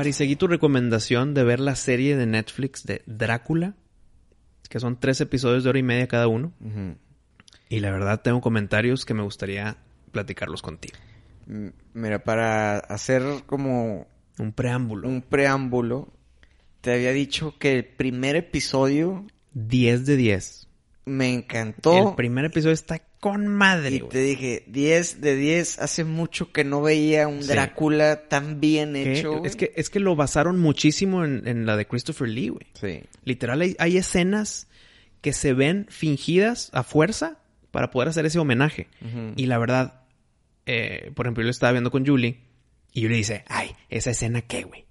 Para y seguí tu recomendación de ver la serie de Netflix de Drácula, que son tres episodios de hora y media cada uno. Y la verdad tengo comentarios que me gustaría platicarlos contigo. Mira, para hacer como Un preámbulo. un preámbulo, te había dicho que el primer episodio 10 de 10. Me encantó. El primer episodio está con madre, Y te dije, 10 de 10, hace mucho que no veía un Sí. Drácula tan bien ¿Qué? hecho. Es que, es que lo basaron muchísimo en, en la de Christopher Lee, güey. Sí. Literal, hay, hay escenas que se ven fingidas a fuerza para poder hacer ese homenaje. Y la verdad, eh, por ejemplo, yo lo estaba viendo con Julie y Julie dice, ay, ¿esa escena qué, güey?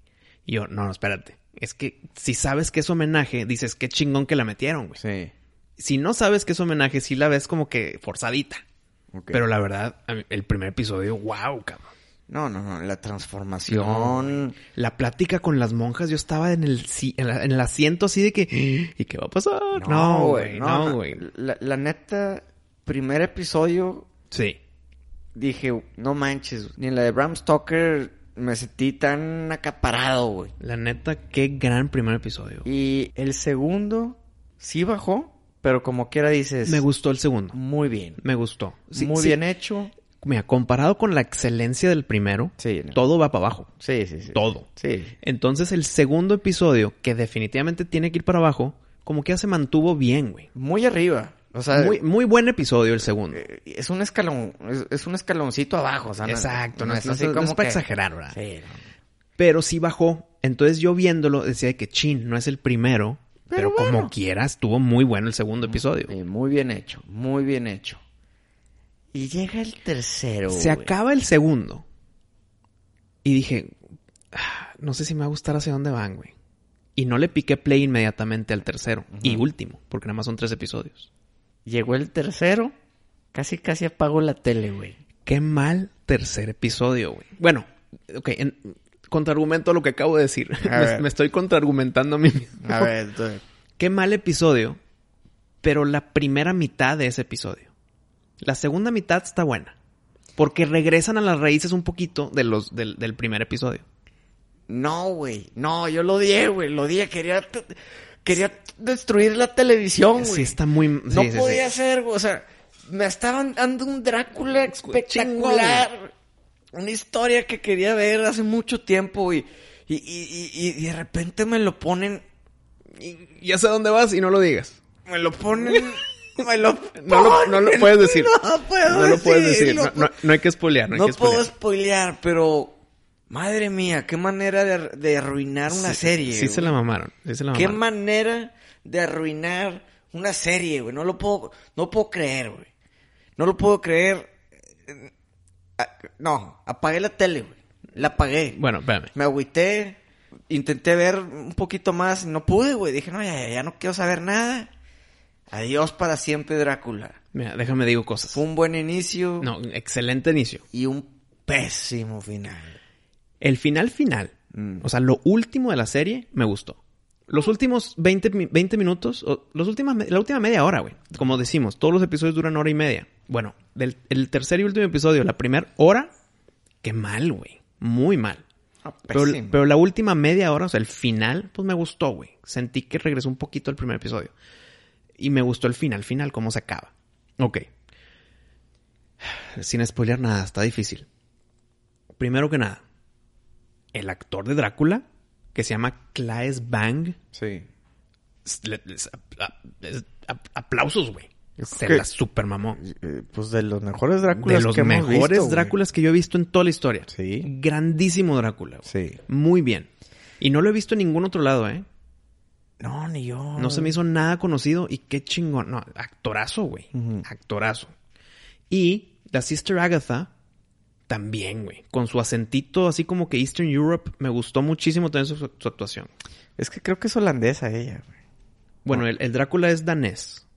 Y yo, no, no, espérate. Es que si sabes que es homenaje, dices, qué chingón que la metieron, güey. Sí. Si no sabes que es homenaje, sí la ves como que forzadita. Pero la verdad, el primer episodio, wow, cabrón. No, no, no. La transformación. La plática con las monjas, yo estaba en el, en, la- en el asiento así de que, ¿y qué va a pasar? No, güey, no, güey. La, la neta, primer episodio, Sí. dije, no manches. Ni en la de Bram Stoker me sentí tan acaparado, güey. La neta, qué gran primer episodio. Y el segundo, sí bajó, pero como quiera dices. Me gustó el segundo. Muy bien. Me gustó. Sí, muy sí. bien hecho. Mira, comparado con la excelencia del primero, Sí, no. todo va para abajo. Sí, sí, sí. Todo. Sí. Entonces el segundo episodio, que definitivamente tiene que ir para abajo, como que ya se mantuvo bien, güey. Muy arriba. O sea, Muy, muy buen episodio el segundo. eh, es un escalón, es, es un escaloncito abajo, o sea, no- Exacto, no, no es, es- no es para exagerar, ¿verdad? Sí. Pero sí bajó. Entonces yo viéndolo decía que chin, no es el primero, pero, Pero bueno. como quiera estuvo muy bueno el segundo episodio. Sí, muy bien hecho, muy bien hecho. Y llega el tercero. Se güey. acaba el segundo. Y dije, "Ah, no sé si me va a gustar hacia dónde van, güey. Y no le piqué play inmediatamente al tercero y último, porque nada más son tres episodios. Llegó el tercero, casi casi apago la tele, güey. Qué mal tercer episodio, güey. Bueno, ok, en contraargumento a lo que acabo de decir. Me, estoy contraargumentando a mí mismo. A ver, entonces, Qué mal episodio, pero la primera mitad de ese episodio. La segunda mitad está buena. Porque regresan a las raíces un poquito de los, del, del primer episodio. No, güey. No, yo lo odié, güey. Lo odié. Quería, quería destruir la televisión, güey. Sí, está muy... no sí, podía sí. ser, güey. O sea, me estaban dando un Drácula espectacular. Una historia que quería ver hace mucho tiempo y, y, y, y- de repente me lo ponen. Y ya sé dónde vas y no lo digas. Me lo ponen. me lo No lo, no lo ponen. puedes decir. No puedo No lo puedes decir. No, hay que spoilear. No, hay que puedo spoilear. spoilear, pero. Madre mía, qué manera de, de arruinar una Sí, serie. Sí se güey. la mamaron. Sí se la Qué mamaron. manera de arruinar una serie, güey. No lo puedo, no puedo creer, güey. No lo puedo creer. Ah, No, apagué la tele, güey. La apagué. Bueno, espérame. Me agüité. Intenté ver un poquito más. No pude, güey. Dije, no, ya, ya, ya no quiero saber nada. Adiós para siempre, Drácula. Mira, déjame digo cosas. Fue un buen inicio No, excelente inicio. y un pésimo final. El final final, Mm. o sea, lo último de la serie, me gustó. Los últimos 20, mi- 20 minutos, o los últimas, me- la última media hora, güey. Como decimos, todos los episodios duran hora y media. Bueno, del el tercer y último episodio, la primera hora, qué mal, güey. Muy mal. Ah, Pero, la última media hora, o sea, el final, pues me gustó, güey. Sentí que regresó un poquito al primer episodio. Y me gustó el final, final, cómo se acaba. Ok. Sin spoilear nada, está difícil. Primero que nada, el actor de Drácula, que se llama Claes Bang, Sí. les- aplausos, güey. Se creo la que- super mamó. Eh, Pues de los mejores Dráculas De los que hemos mejores güey. Dráculas que yo he visto en toda la historia. Sí. Grandísimo Drácula. güey. Sí. Muy bien. Y no lo he visto en ningún otro lado, ¿eh? No, ni yo. No se me hizo nada conocido y qué chingón. No, actorazo, güey. Actorazo. Y la Sister Agatha también, güey. Con su acentito así como que Eastern Europe. Me gustó muchísimo también su, su actuación. Es que creo que es holandesa ella, güey. Bueno, el, el Drácula es danés.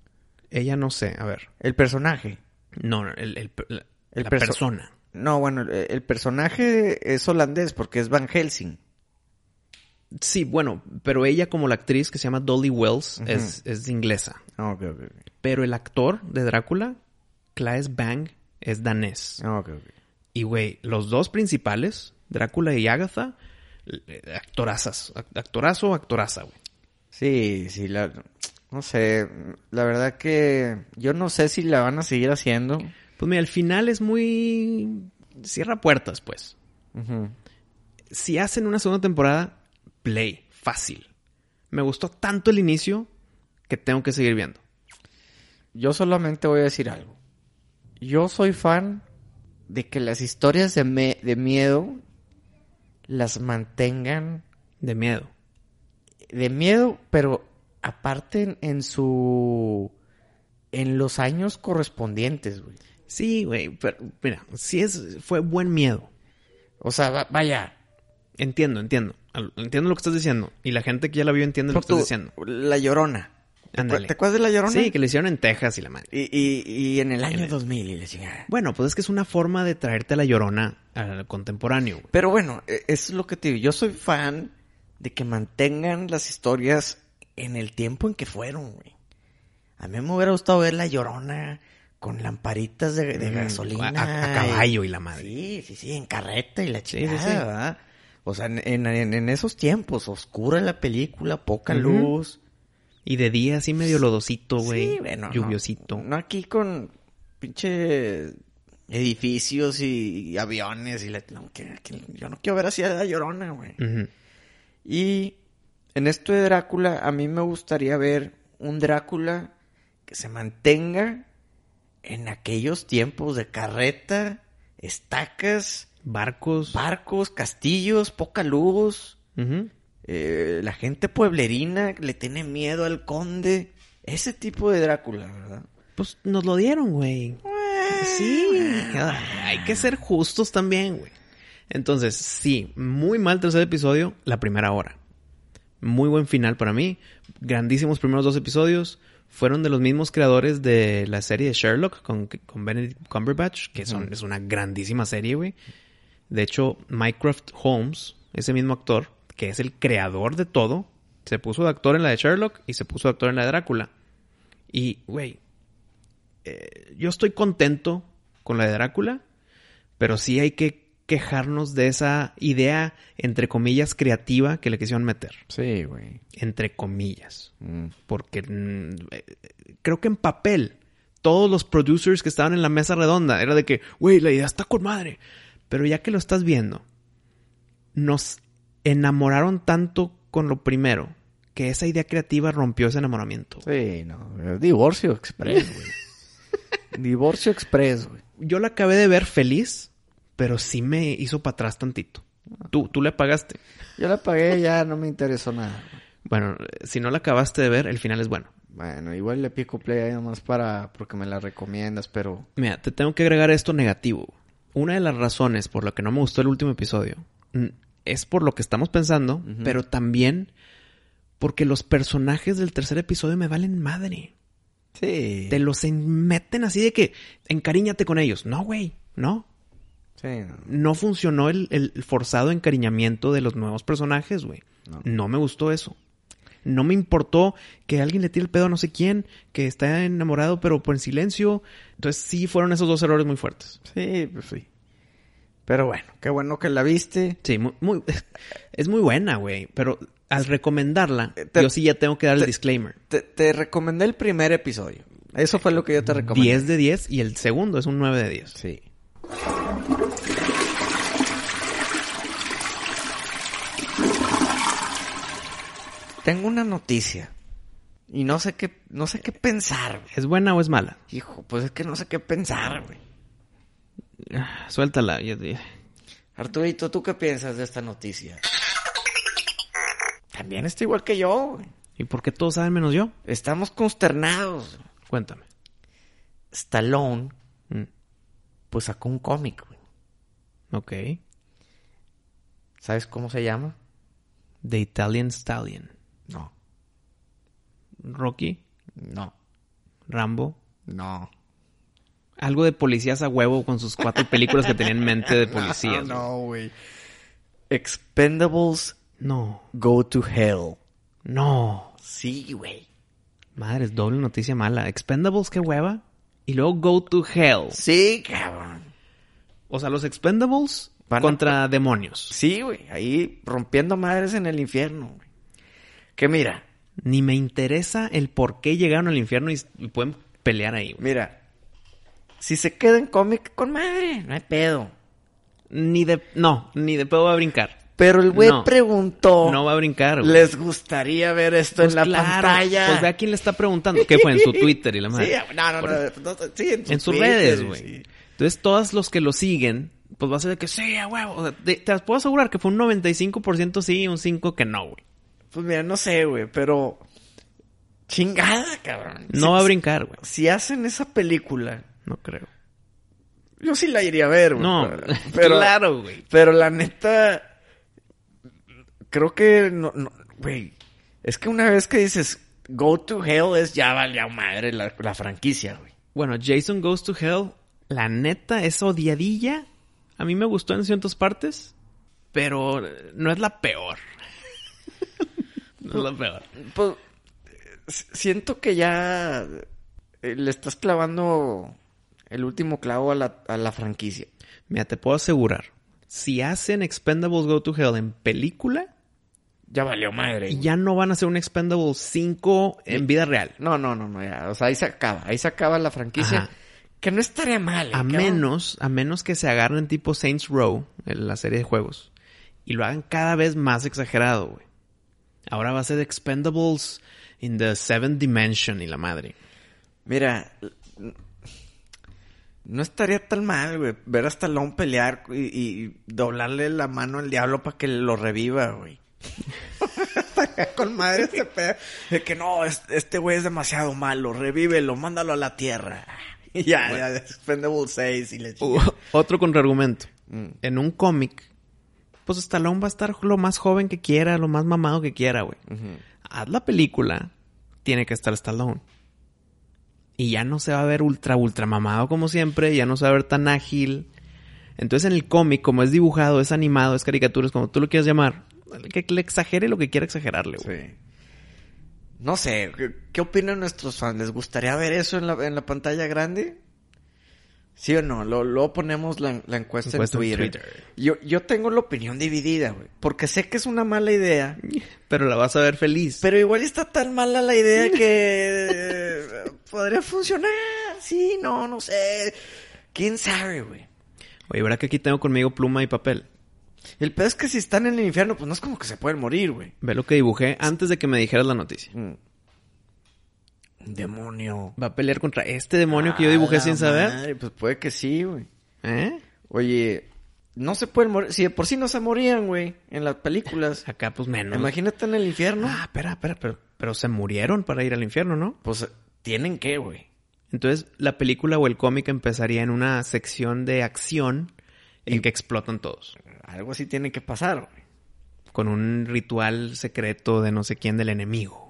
Ella no sé, a ver. El personaje. No, no, el, el- la, El la perso- persona. No, bueno, el, personaje es holandés porque es Van Helsing. Sí, bueno, pero ella como la actriz que se llama Dolly Wells es, es inglesa. Ah, ok, ok. ok. Pero el actor de Drácula, Claes Bang, es danés. Ah, ok, ok. Y güey, los dos principales, Drácula y Agatha, eh, actorazas. Ac- Actorazo, actoraza, güey. Sí, sí, la, no sé, la verdad que yo no sé si la van a seguir haciendo. Pues mira, el final es muy... Cierra puertas, pues. Si hacen una segunda temporada, play, fácil. Me gustó tanto el inicio que tengo que seguir viendo. Yo solamente voy a decir algo. Yo soy fan de que las historias de, me- de miedo las mantengan De miedo. de miedo, pero aparte en, en su... en los años correspondientes, güey. Sí, güey, pero mira, sí es, fue buen miedo. O sea, va- vaya. Entiendo, entiendo. Entiendo lo que estás diciendo. Y la gente que ya la vio entiende lo que tú, estás diciendo. La Llorona. ¿Te, acu- Ándale. ¿Te acuerdas de La Llorona? Sí, que le hicieron en Texas y la madre. Y, y, y en el año 2000 y la chingada. Bueno, pues es que es una forma de traerte a la llorona al contemporáneo, güey. Pero bueno, e- es lo que te digo. Yo soy fan de que mantengan las historias en el tiempo en que fueron, güey. A mí me hubiera gustado ver La Llorona con lamparitas de, de Mm, gasolina. a- a caballo y la madre. Sí, sí, sí, en carreta y la chingada, sí, sí. ¿verdad? O sea, en, en- en- en esos tiempos, oscura la película, poca luz. Y de día así medio lodosito, güey. Sí, bueno, no. Lluviosito. No, aquí con pinche edificios y, y aviones y la- no, que- que- yo no quiero ver así a la llorona, güey. Y en esto de Drácula, a mí me gustaría ver un Drácula que se mantenga en aquellos tiempos de carreta, estacas, Barcos. barcos, castillos, poca luz. Eh, la gente pueblerina le tiene miedo al conde. Ese tipo de Drácula, ¿verdad? Pues nos lo dieron, güey. Sí. Hay que ser justos también, güey. Entonces, sí, muy mal tercer episodio, la primera hora. Muy buen final para mí. Grandísimos primeros dos episodios. Fueron de los mismos creadores de la serie de Sherlock con, con Benedict Cumberbatch, que son, es una grandísima serie, güey. De hecho, Mycroft Holmes, ese mismo actor, que es el creador de todo, se puso de actor en la de Sherlock y se puso de actor en la de Drácula. Y, güey, eh, yo estoy contento con la de Drácula, pero sí hay que quejarnos de esa idea, entre comillas, creativa que le quisieron meter. Sí, güey. Entre comillas. Mm. Porque mm, eh, creo que en papel, todos los producers que estaban en la mesa redonda, era de que, güey, la idea está con madre. Pero ya que lo estás viendo, nos enamoraron tanto con lo primero, que esa idea creativa rompió ese enamoramiento. Sí, no. Divorcio Express, güey. Divorcio Express, güey. Yo la acabé de ver feliz, pero sí me hizo para atrás tantito. Tú, tú le pagaste. Yo la pagué, ya no me interesó nada. güey. Bueno, si no la acabaste de ver, el final es bueno. Bueno, igual le pico play ahí nomás para... porque me la recomiendas, pero... Mira, te tengo que agregar esto negativo. Una de las razones por la que no me gustó el último episodio es por lo que estamos pensando, pero también porque los personajes del tercer episodio me valen madre. Sí. Te los en- meten así de que encariñate con ellos. No, güey, no. Sí, no. No funcionó el, el forzado encariñamiento de los nuevos personajes, güey. No. No me gustó eso. No me importó que alguien le tire el pedo a no sé quién, que está enamorado pero por en silencio. Entonces sí fueron esos dos errores muy fuertes. Sí, pues sí. Pero bueno, qué bueno que la viste. Sí, muy, muy- es muy buena, güey. Pero al recomendarla, Eh, te- yo sí ya tengo que dar el te- disclaimer. Te, te recomendé el primer episodio. Eso fue lo que yo te recomendé. 10 de 10 y el segundo es un 9 de 10. Sí. Tengo una noticia. Y no sé qué, no sé qué pensar. güey. ¿Es buena o es mala? Hijo, pues es que no sé qué pensar, güey. Suéltala. Arturito, ¿tú qué piensas de esta noticia? También está igual que yo. ¿Y por qué todos saben menos yo? Estamos consternados. Cuéntame. Stallone, Mm, pues sacó un cómic, güey. Ok. ¿Sabes cómo se llama? The Italian Stallion. No. Rocky, No. Rambo. No. Algo de policías a huevo con sus cuatro películas que tenía en mente de policías. No, güey. Expendables No, Go to Hell. no. Sí, güey. Madre, es doble noticia mala. Expendables, qué hueva. Y luego Go to Hell. Sí, cabrón. O sea, los Expendables Van a- contra demonios. Sí, güey. Ahí rompiendo madres en el infierno. Que mira, Ni me interesa el por qué llegaron al infierno y, y pueden pelear ahí. güey. mira. Si se queda en cómic, con madre, no hay pedo. Ni de... No, ni de pedo va a brincar. Pero el güey No. preguntó. No va a brincar, güey. ¿Les gustaría ver esto Pues en la claro, pantalla? Pues ve a quién le está preguntando. ¿Qué fue? En su Twitter y la madre. Sí, no, no, no, no, sí, en, en sus Twitter, redes, güey. sí. Entonces, todos los que lo siguen, pues va a ser de que sí, a huevo. O sea, te, te puedo asegurar que fue un 95% sí y un 5% que no, güey. Pues mira, no sé, güey, pero... Chingada, cabrón. No Si- va a brincar, güey. Si hacen esa película, No creo. yo sí la iría a ver, güey. No, pero, claro, güey. Pero la neta, creo que no, no, güey, es que una vez que dices Go to Hell es ya valió madre la, la franquicia, güey. Bueno, Jason Goes to Hell, la neta, es odiadilla. A mí me gustó en ciertas partes, pero no es la peor. no es la peor. Pues siento que ya eh, le estás clavando el último clavo a la, a la franquicia. Mira, te puedo asegurar, si hacen Expendables Go to Hell en película, Ya valió madre. güey. ya no van a hacer un Expendables 5 en vida real. No, no, no, no, ya. O sea, ahí se acaba. Ahí se acaba la franquicia. Ajá. Que no estaría mal. ¿eh? A menos, a menos que se agarren tipo Saints Row, en la serie de juegos, y lo hagan cada vez más exagerado, güey. Ahora va a ser Expendables in the Seventh Dimension y la madre. Mira, no estaría tan mal, güey, ver a Stallone pelear y, y doblarle la mano al diablo para que lo reviva, güey. Estaría con madre este pedo. De que no, es- este güey es demasiado malo, revívelo, mándalo a la tierra. Y ya, ya, Expendable 6 y le Uh, otro contraargumento. Mm. En un cómic, pues Stallone va a estar lo más joven que quiera, lo más mamado que quiera, güey. Ujú. Haz la película, tiene que estar Stallone. Y ya no se va a ver ultra, ultra mamado como siempre, ya no se va a ver tan ágil. Entonces en el cómic, como es dibujado, es animado, es caricatura, es como tú lo quieras llamar, que le exagere lo que quiera exagerarle, güey. Sí. No sé, ¿qué, qué opinan nuestros fans? ¿Les gustaría ver eso en la, en la pantalla grande? ¿Sí o no? Lo- Luego ponemos la, la encuesta, Encuesta en en Twitter. Yo, yo tengo la opinión dividida, güey. Porque sé que es una mala idea. Pero la vas a ver feliz. Pero igual está tan mala la idea que podría funcionar. Sí, no, no sé. ¿Quién sabe, güey? Oye, ¿verdad que aquí tengo conmigo pluma y papel? El peor es que si están en el infierno, pues no es como que se pueden morir, güey. Ve lo que dibujé antes de que me dijeras la noticia. Mm. Demonio. Va a pelear contra este demonio que yo dibujé sin saber. madre, pues puede que sí, güey. ¿Eh? Oye, no se pueden morir. Si de por sí no se morían, güey, en las películas. Acá pues menos. Imagínate en el infierno. Ah, espera, espera, pero, pero se murieron para ir al infierno, ¿no? Pues tienen que, güey. Entonces la película o el cómic empezaría en una sección de acción en que explotan todos. Algo así tiene que pasar, güey. Con un ritual secreto de no sé quién del enemigo.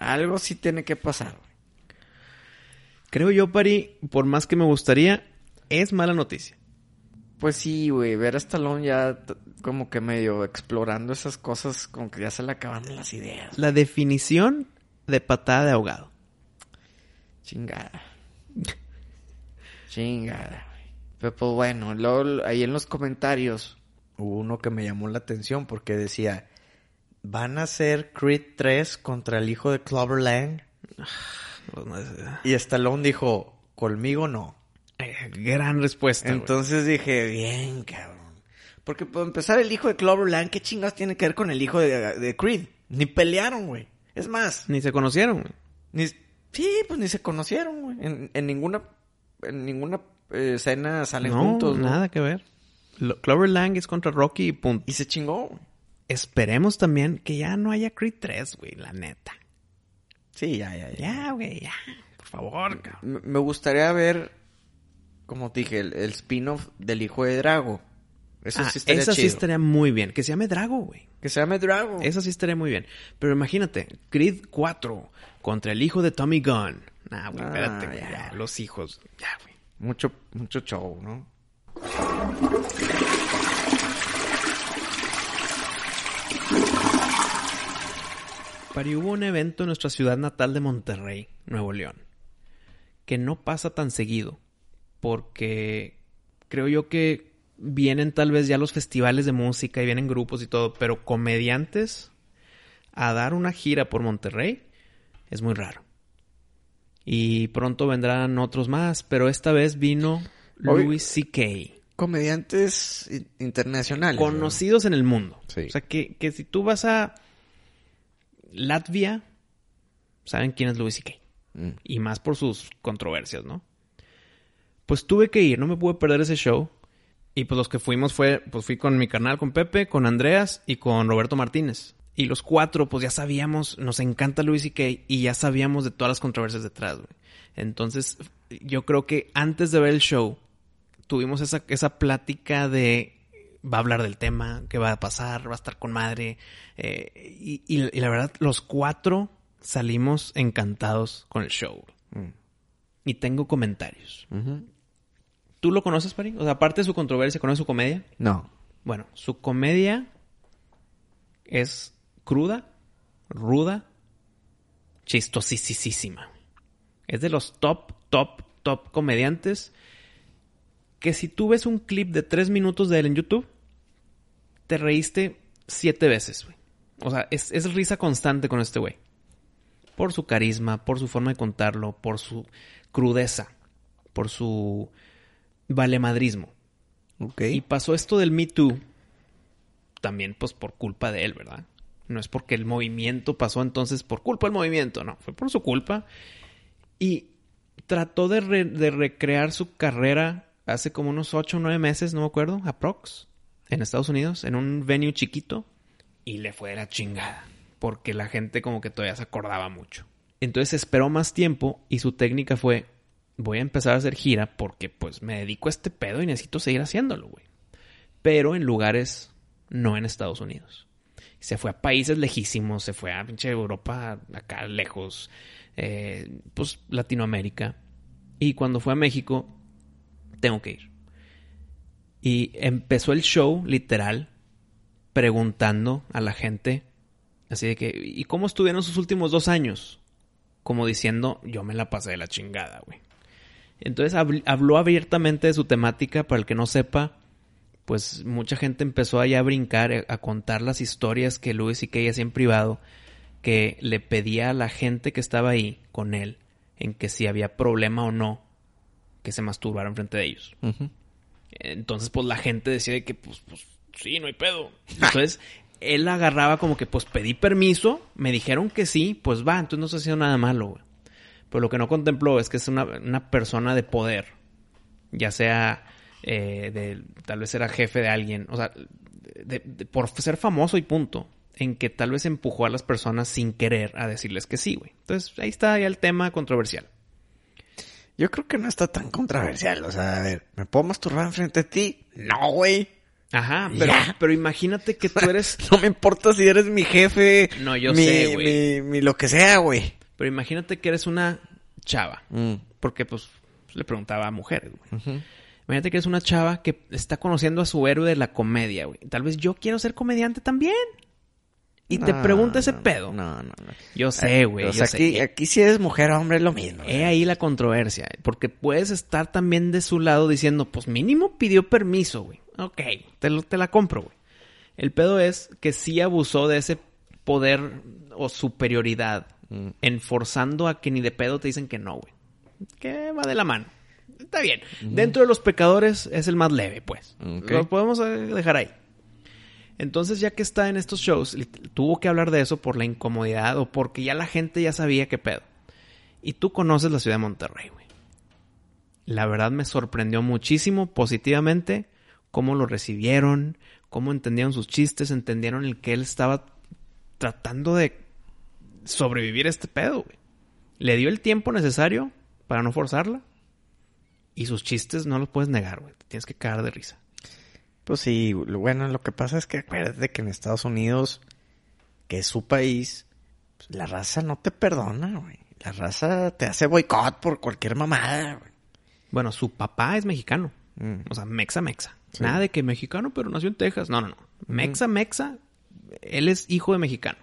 Algo sí tiene que pasar. Creo yo, Pari, por más que me gustaría, es mala noticia. Pues sí, güey, ver a Stallone ya como que medio explorando esas cosas, como que ya se le acaban las ideas. La definición de patada de ahogado. Chingada. Chingada, güey. Pero pues bueno, luego ahí en los comentarios hubo uno que me llamó la atención porque decía, ¿van a hacer Creed 3 contra el hijo de Clover Lang? Pues, Y Stallone dijo, conmigo no. eh, Gran respuesta. Entonces dije, bien, cabrón. Porque por empezar, el hijo de Clover Lang, ¿qué chingados tiene que ver con el hijo de, de Creed? Ni pelearon, güey. Es más, Ni se conocieron. güey. ni, sí, pues ni se conocieron, güey. En, en ninguna, en ninguna eh, escena salen no, juntos, ¿no? nada que ver. Lo- Clover Lang es contra Rocky y punto. Y se chingó, güey. Esperemos también que ya no haya Creed 3, güey, la neta. Sí, ya, ya, ya. Ya, güey, ya. Por favor, cabrón. Me gustaría ver, como te dije, el, el spin-off del hijo de Drago. Eso Ah, sí estaría esa sí chido. estaría muy bien. Que se llame Drago, güey. Que se llame Drago. Esa sí estaría muy bien. Pero imagínate, Creed 4 contra el hijo de Tommy Gunn. Nah, güey, Ah, espérate, güey. ya. ya, Los hijos. Ya, güey. Mucho, mucho show, ¿no? Pari, hubo un evento en nuestra ciudad natal de Monterrey, Nuevo León, que no pasa tan seguido, porque creo yo que vienen tal vez ya los festivales de música y vienen grupos y todo, pero comediantes a dar una gira por Monterrey es muy raro. Y pronto vendrán otros más, pero esta vez vino Louis C.K. Comediantes internacionales. ¿no? conocidos en el mundo. Sí. O sea, que, que si tú vas a Latvia, saben quién es Louis C.K. Mm. Y más por sus controversias, ¿no? Pues tuve que ir, no me pude perder ese show. Y pues los que fuimos fue, pues fui con mi carnal, con Pepe, con Andreas y con Roberto Martínez. Y los cuatro, pues ya sabíamos, nos encanta Louis C.K. y ya sabíamos de todas las controversias detrás, güey. Entonces, yo creo que antes de ver el show, tuvimos esa, esa plática de va a hablar del tema, qué va a pasar, va a estar con madre. eh, y, y- y la verdad, los cuatro salimos encantados con el show. Mm. Y tengo comentarios. ¿Tú lo conoces, Pari? O sea, aparte de su controversia, ¿conoces su comedia? No. Bueno, su comedia es cruda, ruda, chistosísima. Es de los top, top, top comediantes que si tú ves un clip de tres minutos de él en YouTube, te reíste siete veces, güey. O sea, es, es risa constante con este güey. Por su carisma, por su forma de contarlo, por su crudeza, por su valemadrismo. Y pasó esto del Me Too también pues por culpa de él, ¿verdad? No es porque el movimiento pasó entonces por culpa del movimiento, no, fue por su culpa. Y trató de, re- de recrear su carrera hace como unos 8 o 9 meses, no me acuerdo, aprox, en Estados Unidos, en un venue chiquito, y le fue de la chingada, porque la gente como que todavía se acordaba mucho. Entonces esperó más tiempo y su técnica fue, voy a empezar a hacer gira porque pues me dedico a este pedo y necesito seguir haciéndolo, güey. Pero en lugares no en Estados Unidos. Se fue a países lejísimos, se fue a pinche Europa, acá lejos, eh, pues Latinoamérica. Y cuando fue a México, tengo que ir. Y empezó el show, literal, preguntando a la gente, así de que, ¿y cómo estuvieron sus últimos dos años? Como diciendo, yo me la pasé de la chingada, güey. Entonces habl- habló abiertamente de su temática, para el que no sepa, pues mucha gente empezó allá a brincar, a contar las historias que Luis y que hacía en privado, que le pedía a la gente que estaba ahí con él, en que si había problema o no, que se masturbaran frente de ellos. Entonces, pues la gente decía de que, pues, pues, sí, no hay pedo. Entonces, él agarraba como que, pues, pedí permiso, me dijeron que sí, pues va, entonces no se haciendo nada malo, güey. Pero lo que no contempló es que es una, una persona de poder, ya sea, eh, de, tal vez era jefe de alguien, o sea, de- de- por ser famoso y punto, en que tal vez empujó a las personas sin querer a decirles que sí, güey. Entonces, ahí está ya el tema controversial. Yo creo que no está tan controversial. O sea, a ver, ¿me puedo masturbar enfrente de ti? No, güey. Ajá, pero, Ya. pero imagínate que tú eres No me importa si eres mi jefe. No, yo mi, sé, güey. Mi, mi lo que sea, güey. Pero imagínate que eres una chava. Mm. Porque, pues, le preguntaba a mujeres, güey. Imagínate que eres una chava que está conociendo a su héroe de la comedia, güey. Tal vez yo quiero ser comediante también. Y te pregunta ese no, pedo. No, no, no. Yo sé, güey. O yo sea, sé. aquí, aquí si eres mujer o hombre es lo mismo. He ahí la controversia. Porque puedes estar también de su lado diciendo, pues mínimo pidió permiso, güey. Ok, te, lo- te la compro, güey. El pedo es que sí abusó de ese poder o superioridad, Mm. enforzando a que ni de pedo te dicen que no, güey. Que va de la mano. Está bien. Dentro de los pecadores es el más leve, pues. Lo podemos eh, dejar ahí. Entonces, ya que está en estos shows, tuvo que hablar de eso por la incomodidad o porque ya la gente ya sabía qué pedo. Y tú conoces la ciudad de Monterrey, güey. La verdad me sorprendió muchísimo positivamente cómo lo recibieron, cómo entendieron sus chistes, entendieron el que él estaba tratando de sobrevivir a este pedo, güey. Le dio el tiempo necesario para no forzarla. Y sus chistes no los puedes negar, güey. Te Tienes que cagar de risa. Pues sí, bueno, lo que pasa es que acuérdate que en Estados Unidos, que es su país, pues, la raza no te perdona, güey. La raza te hace boicot por cualquier mamada, güey. Bueno, su papá es mexicano. Mm. O sea, mexa, mexa. Sí. Nada de que mexicano, pero nació en Texas. No, no, no. Mexa, mexa. Él es hijo de mexicano.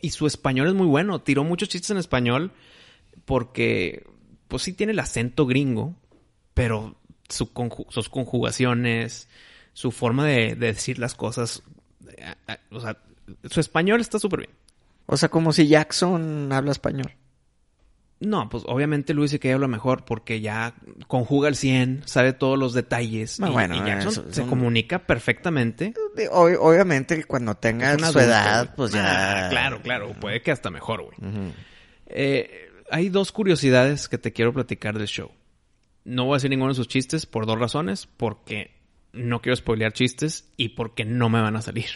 Y su español es muy bueno. Tiró muchos chistes en español porque, pues sí tiene el acento gringo, pero su conju- sus conjugaciones, su forma de, de decir las cosas, eh, eh, o sea, su español está súper bien. O sea, como si Jackson habla español. No, pues obviamente Luis y que habla mejor porque ya conjuga el 100, sabe todos los detalles. Ah, y, bueno, y Jackson se son- comunica perfectamente. Ob- obviamente cuando tenga su edad, pues ya... Ah, claro, claro. Puede que hasta mejor, güey. Eh, hay dos curiosidades que te quiero platicar del show. No voy a decir ninguno de sus chistes por dos razones. Porque no quiero spoilear chistes y porque no me van a salir.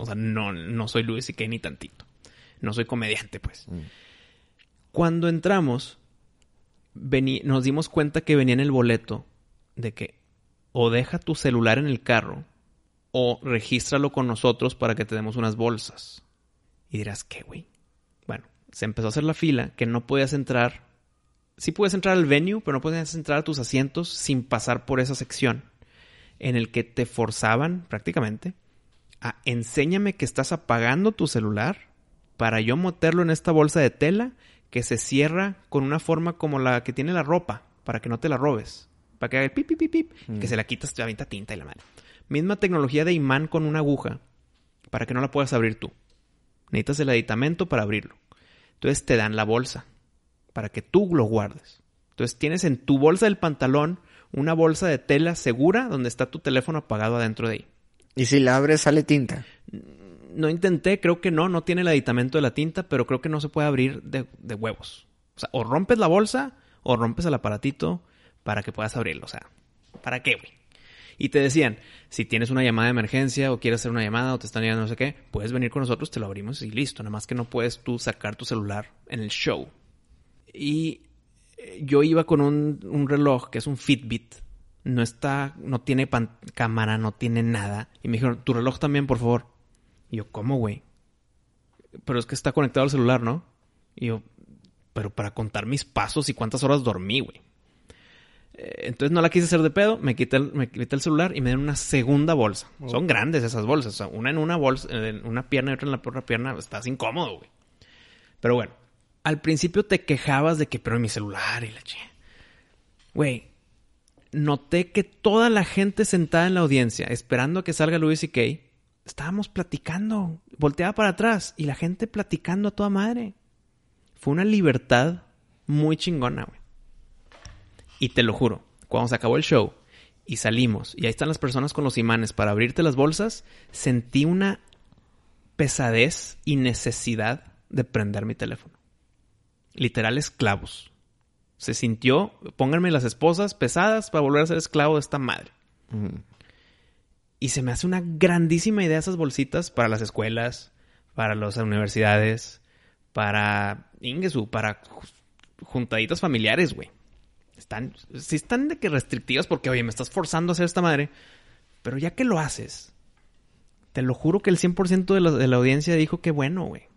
O sea, no, no soy Luis y que ni tantito. No soy comediante, pues. Cuando entramos, vení- nos dimos cuenta que venía en el boleto de que o deja tu celular en el carro o regístralo con nosotros para que te demos unas bolsas. Y dirás, ¿qué, güey? Bueno, se empezó a hacer la fila que no podías entrar. Sí puedes entrar al venue, pero no podías entrar a tus asientos sin pasar por esa sección en el que te forzaban prácticamente a enséñame que estás apagando tu celular para yo meterlo en esta bolsa de tela que se cierra con una forma como la que tiene la ropa, para que no te la robes. Para que haga el pip, pip, pip, pip, Mm. que se la quitas, te avienta tinta y la madre. Misma tecnología de imán con una aguja, para que no la puedas abrir tú. Necesitas el aditamento para abrirlo. Entonces te dan la bolsa, para que tú lo guardes. Entonces tienes en tu bolsa del pantalón una bolsa de tela segura donde está tu teléfono apagado adentro de ahí. Y si la abres, sale tinta. No intenté, creo que no, no tiene el aditamento de la tinta, pero creo que no se puede abrir de, de huevos. O sea, o rompes la bolsa o rompes el aparatito para que puedas abrirlo. O sea, ¿para qué, güey? Y te decían, si tienes una llamada de emergencia o quieres hacer una llamada o te están llamando no sé qué, puedes venir con nosotros, te lo abrimos y listo. Nada más que no puedes tú sacar tu celular en el show. Y yo iba con un, un reloj que es un Fitbit. No está, no tiene pan- cámara, no tiene nada. Y me dijeron, tu reloj también, por favor. Y yo, ¿cómo, güey? Pero es que está conectado al celular, ¿no? Y yo, pero para contar mis pasos y cuántas horas dormí, güey. Eh, Entonces no la quise hacer de pedo, me quité el, me quité el celular y me dieron una segunda bolsa. Son grandes esas bolsas, o sea, una en una bolsa, en una pierna y otra en la otra pierna, estás incómodo, güey. Pero bueno, al principio te quejabas de que, pero mi celular y la che. Güey, noté que toda la gente sentada en la audiencia, esperando a que salga Louis y Kay, estábamos platicando. Volteaba para atrás y la gente platicando a toda madre. Fue una libertad muy chingona, güey. Y te lo juro, cuando se acabó el show y salimos y ahí están las personas con los imanes para abrirte las bolsas, sentí una pesadez y necesidad de prender mi teléfono. Literal esclavos. Se sintió, pónganme las esposas pesadas para volver a ser esclavo de esta madre. Y se me hace una grandísima idea esas bolsitas para las escuelas, para las universidades, para Ingesu, para ju- juntaditas familiares, güey. Están, sí están de que restrictivas porque, oye, me estás forzando a hacer esta madre. Pero ya que lo haces, te lo juro que el 100% de la, de la audiencia dijo que bueno, güey.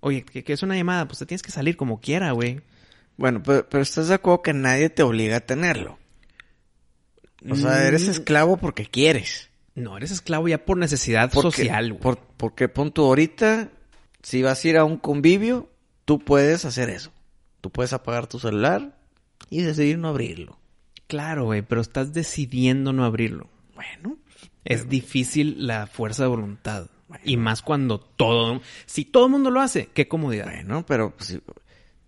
Oye, que, que es una llamada, pues te tienes que salir como quiera, güey. Bueno, pero, pero estás de acuerdo que nadie te obliga a tenerlo. O sea, eres Mm. esclavo porque quieres. No, eres esclavo ya por necesidad Porque, social, güey. por- porque pon tú ahorita, si vas a ir a un convivio, tú puedes hacer eso. Tú puedes apagar tu celular y decidir no abrirlo. Claro, güey, pero estás decidiendo no abrirlo. Bueno, Es difícil la fuerza de voluntad. Bueno. Y más cuando todo... Si todo el mundo lo hace, qué comodidad. bueno, pero pues,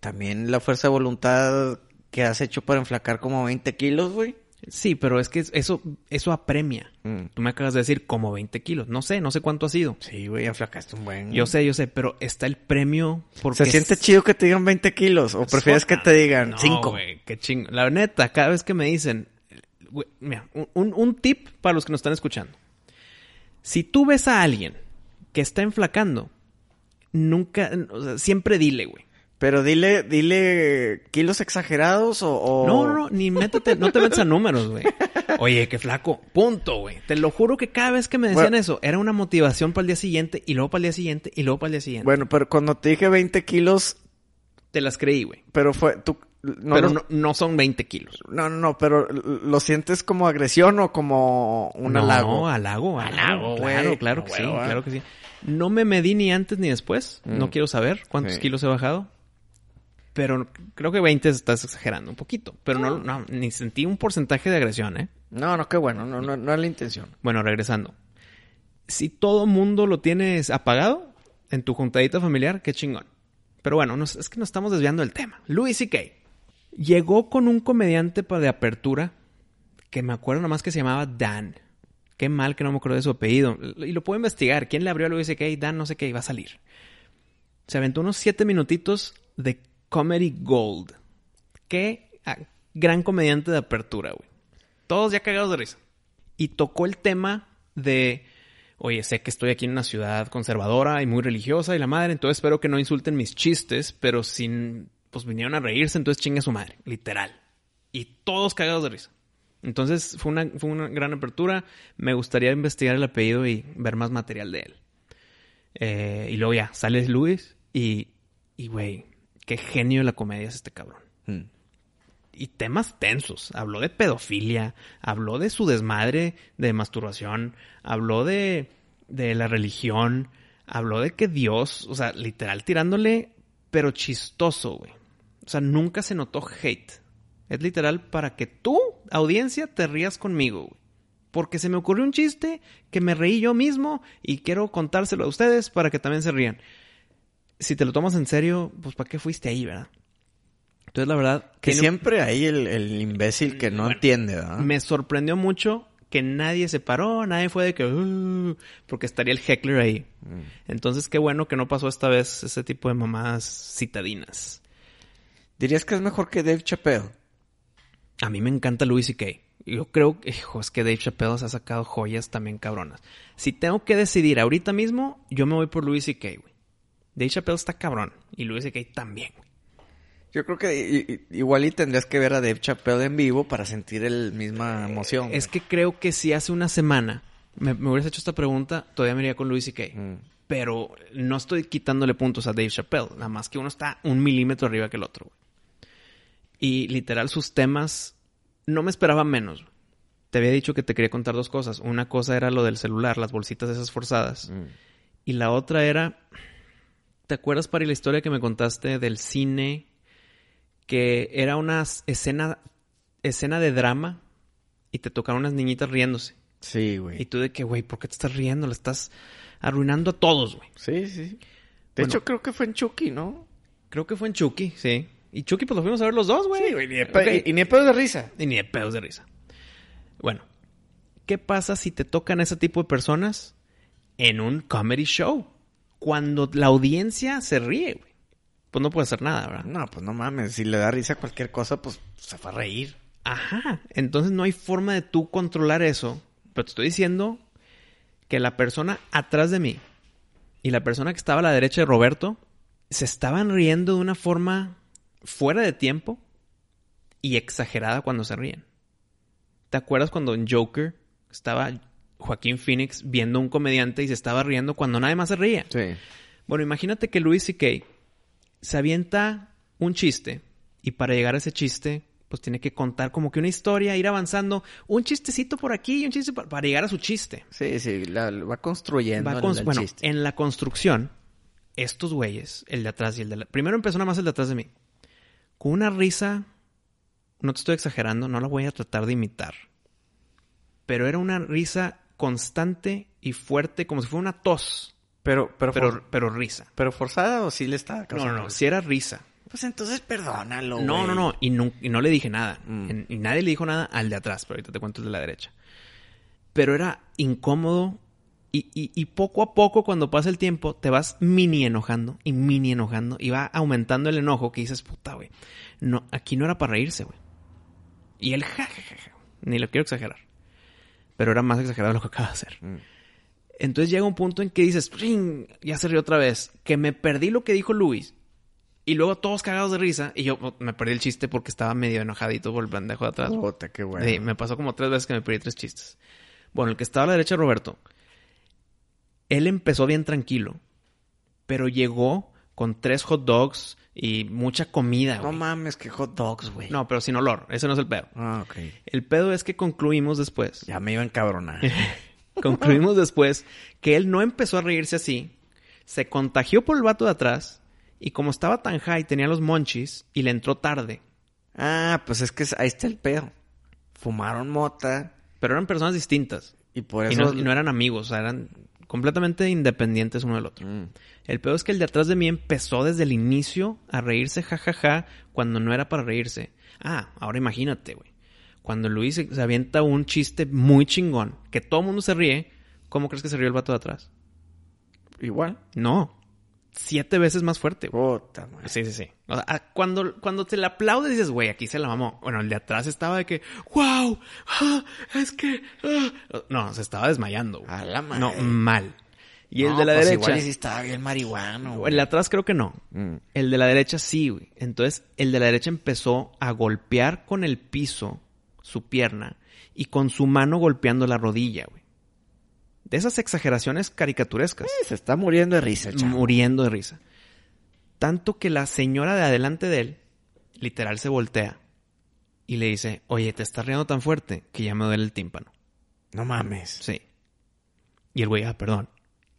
también la fuerza de voluntad que has hecho para enflacar como 20 kilos, güey. Sí, pero es que eso, eso apremia. Mm. Tú me acabas de decir como 20 kilos. No sé, no sé cuánto ha sido. Sí, güey, enflacaste un buen. Yo sé, yo sé, pero está el premio porque... ¿Se siente chido que te digan 20 kilos? ¿O prefieres que te digan No, 5? güey, qué ching... La neta, cada vez que me dicen... güey, mira, un, un tip para los que nos están escuchando. Si tú ves a alguien que está enflacando, nunca... O sea, siempre dile, güey. Pero dile, dile kilos exagerados o... o- No, no, no, ni métete, no te metas a números, güey. Oye, qué flaco. Punto, güey. Te lo juro que cada vez que me decían Bueno. eso, era una motivación para el día siguiente, y luego para el día siguiente, y luego para el día siguiente. Bueno, pero cuando te dije 20 kilos, Te las creí, güey. pero fue... Tú, no, Pero no, no son 20 kilos. no, no, no, pero ¿lo sientes como agresión o como un no, halago? halago, halago, Halago. Claro, claro No, que sí, ah. claro que sí. No me medí ni antes ni después. Mm. No quiero saber cuántos Sí. kilos he bajado. Pero creo que 20 estás exagerando un poquito. Pero no, no, ni sentí un porcentaje de agresión, ¿eh? No, no, qué bueno, no, no, no es la intención. Bueno, regresando. Si todo mundo lo tienes apagado en tu juntadita familiar, qué chingón. Pero bueno, nos- es que nos estamos desviando del tema. Louis C.K. llegó con un comediante de apertura que me acuerdo nomás que se llamaba Dan. Qué mal que no me acuerdo de su apellido. Y lo puedo investigar. ¿Quién le abrió a Louis C.K.? Dan no sé qué, iba a salir. Se aventó unos siete minutitos de Comedy Gold. Qué ah, gran comediante de apertura, güey. Todos ya cagados de risa. Y tocó el tema de, oye, sé que estoy aquí en una ciudad conservadora y muy religiosa y la madre, entonces espero que no insulten mis chistes, pero sin, pues vinieron a reírse, entonces chingue su madre, literal. Y todos cagados de risa. Entonces fue una, fue una gran apertura. Me gustaría investigar el apellido y ver más material de él. Eh, y luego ya, sale Luis y, y güey, qué genio de la comedia es este cabrón Mm. y temas tensos. Habló de pedofilia, habló de su desmadre de masturbación, habló de, de la religión, habló de que Dios, o sea, literal tirándole, pero chistoso, güey. O sea, nunca se notó hate. Es literal para que tú, audiencia, te rías conmigo, güey. Porque se me ocurrió un chiste que me reí yo mismo y quiero contárselo a ustedes para que también se rían. Si te lo tomas en serio, pues ¿para qué fuiste ahí, verdad? Entonces, la verdad... Que tiene- siempre hay el, el imbécil que no Bueno, entiende, ¿verdad? me sorprendió mucho que nadie se paró, nadie fue de que... "Uh", porque estaría el heckler ahí. Entonces, qué bueno que no pasó esta vez ese tipo de mamadas citadinas. ¿Dirías que es mejor que Dave Chappelle? A mí me encanta Louis C.K. Yo creo que, hijo, es que Dave Chappelle se ha sacado joyas también cabronas. Si tengo que decidir ahorita mismo, yo me voy por Louis C.K., güey. Dave Chappelle está cabrón. Y Louis C.K. también, güey. Yo creo que igual y tendrías que ver a Dave Chappelle en vivo para sentir la misma emoción. Es que creo que si hace una semana me, me hubieras hecho esta pregunta, todavía me iría con Louis C.K. Mm. Pero no estoy quitándole puntos a Dave Chappelle. Nada más que uno está un milímetro arriba que el otro. güey. Y literal, sus temas no me esperaba menos. Te había dicho que te quería contar dos cosas. Una cosa era lo del celular, las bolsitas esas forzadas. Mm. Y la otra era. ¿Te acuerdas, Pari, la historia que me contaste del cine? Que era una escena, escena de drama y te tocaron unas niñitas riéndose. Sí, Y güey. tú de que, güey, ¿por qué te estás riendo? Le estás arruinando a todos, güey. Sí, sí. De Bueno. hecho, creo que fue en Chucky, ¿no? Creo que fue en Chucky, sí. Y Chucky, pues lo fuimos a ver los dos, güey. Sí, güey. Ni y, y ni de pedo de risa. Y ni de pedos de risa. Bueno, ¿qué pasa si te tocan ese tipo de personas en un comedy show? Cuando la audiencia se ríe, güey. Pues no puede hacer nada, ¿verdad? No, pues no mames. Si le da risa a cualquier cosa, pues se va a reír. Ajá. Entonces no hay forma de tú controlar eso. Pero te estoy diciendo que la persona atrás de mí y la persona que estaba a la derecha de Roberto se estaban riendo de una forma fuera de tiempo y exagerada cuando se ríen. ¿Te acuerdas cuando en Joker estaba Joaquín Phoenix viendo a un comediante y se estaba riendo cuando nadie más se ría? Sí. Bueno, imagínate que Louis C.K. se avienta un chiste y para llegar a ese chiste, pues tiene que contar como que una historia, ir avanzando, un chistecito por aquí y un chiste pa- para llegar a su chiste. Sí, sí. la- va construyendo Va el bueno, chiste. en la construcción, estos güeyes, el de atrás y el de la... Primero empezó nada más el de atrás de mí. Con una risa, no te estoy exagerando, no la voy a tratar de imitar. Pero era una risa constante y fuerte, como si fuera una tos, Pero, pero, pero, for- pero risa. pero forzada o sí le está No, no, no, si era risa. Pues entonces perdónalo, No, no, no. Y no, y no le dije nada. Mm. En- Y nadie le dijo nada al de atrás, pero ahorita te cuento el de la derecha. Pero era incómodo. Y, y- y poco a poco, cuando pasa el tiempo, te vas mini enojando y mini enojando. Y va aumentando el enojo que dices, puta, güey. No, aquí no era para reírse, güey. Y el ja, ja, ja, ja. Ni lo quiero exagerar. Pero era más exagerado lo que acaba de hacer. Mm. Entonces llega un punto en que dices, "Ring", ya se rió otra vez. Que me perdí lo que dijo Luis. Y luego todos cagados de risa. Y yo oh, me perdí el chiste porque estaba medio enojadito por el pendejo de atrás. Puta, qué bueno. Sí, me pasó como tres veces que me perdí tres chistes. Bueno, el que estaba a la derecha, Roberto, él empezó bien tranquilo, pero llegó con tres hot dogs y mucha comida, No mames, que hot dogs, güey. No, pero sin olor. Ese no es el pedo. Ah, ok. El pedo es que concluimos después. Ya me iba a encabronar. concluimos después que él no empezó a reírse así. Se contagió por el vato de atrás. Y como estaba tan high, tenía los monchis y le entró tarde. ah, pues es que ahí está el pedo. Fumaron mota Pero eran personas distintas. y por Y eso... no, y no eran amigos, o sea, eran completamente independientes uno del otro. Mm. El peor es que el de atrás de mí empezó desde el inicio a reírse jajaja cuando no era para reírse. Ah, ahora imagínate, güey. Cuando Luis se, se avienta un chiste muy chingón, que todo el mundo se ríe, ¿cómo crees que se rió el vato de atrás? Igual. No. Siete veces más fuerte. Puta, madre. Sí, sí, sí. O sea, cuando, cuando te le aplaudes dices, güey, aquí se la mamó. Bueno, el de atrás estaba de que, wow, ah, es que... ah". No, se estaba desmayando. güey. A la madre. No, mal. Y el de la pues derecha... Igual sí estaba bien marihuano, güey. El de atrás creo que no. Mm. El de la derecha sí, güey. Entonces, el de la derecha empezó a golpear con el piso su pierna y con su mano golpeando la rodilla, güey. De esas exageraciones caricaturescas. Se está muriendo de risa, chavo. muriendo de risa. Tanto que la señora de adelante de él, literal, se voltea y le dice, oye, te estás riendo tan fuerte que ya me duele el tímpano. No mames. Sí. Y el güey, ah, perdón.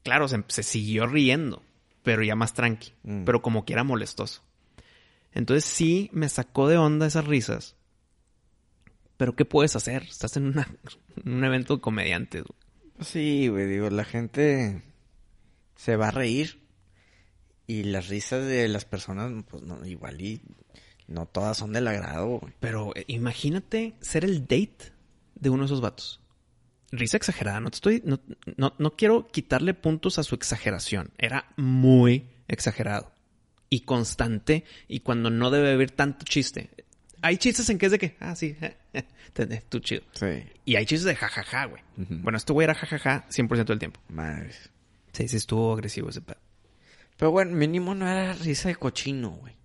Claro, se, se siguió riendo, pero ya más tranqui. Mm. Pero como que era molestoso. Entonces sí me sacó de onda esas risas. Pero ¿qué puedes hacer? Estás en una- un evento de comediantes. güey. Sí, güey, digo, la gente se va a reír. Y las risas de las personas, pues no, igual y no todas son del agrado, güey. Pero eh, imagínate ser el date de uno de esos vatos. Risa exagerada. No te estoy. No, no, no quiero quitarle puntos a su exageración. Era muy exagerado. Y constante. Y cuando no debe haber tanto chiste. Hay chistes en que es de que. Ah, sí. Tú chido. Sí. Y hay chistes de jajaja, güey. Ujú. Bueno, este güey era jajaja 100% del tiempo. Madres. Sí, sí, estuvo agresivo ese pedo. Pero bueno, mínimo no era risa de cochino, güey.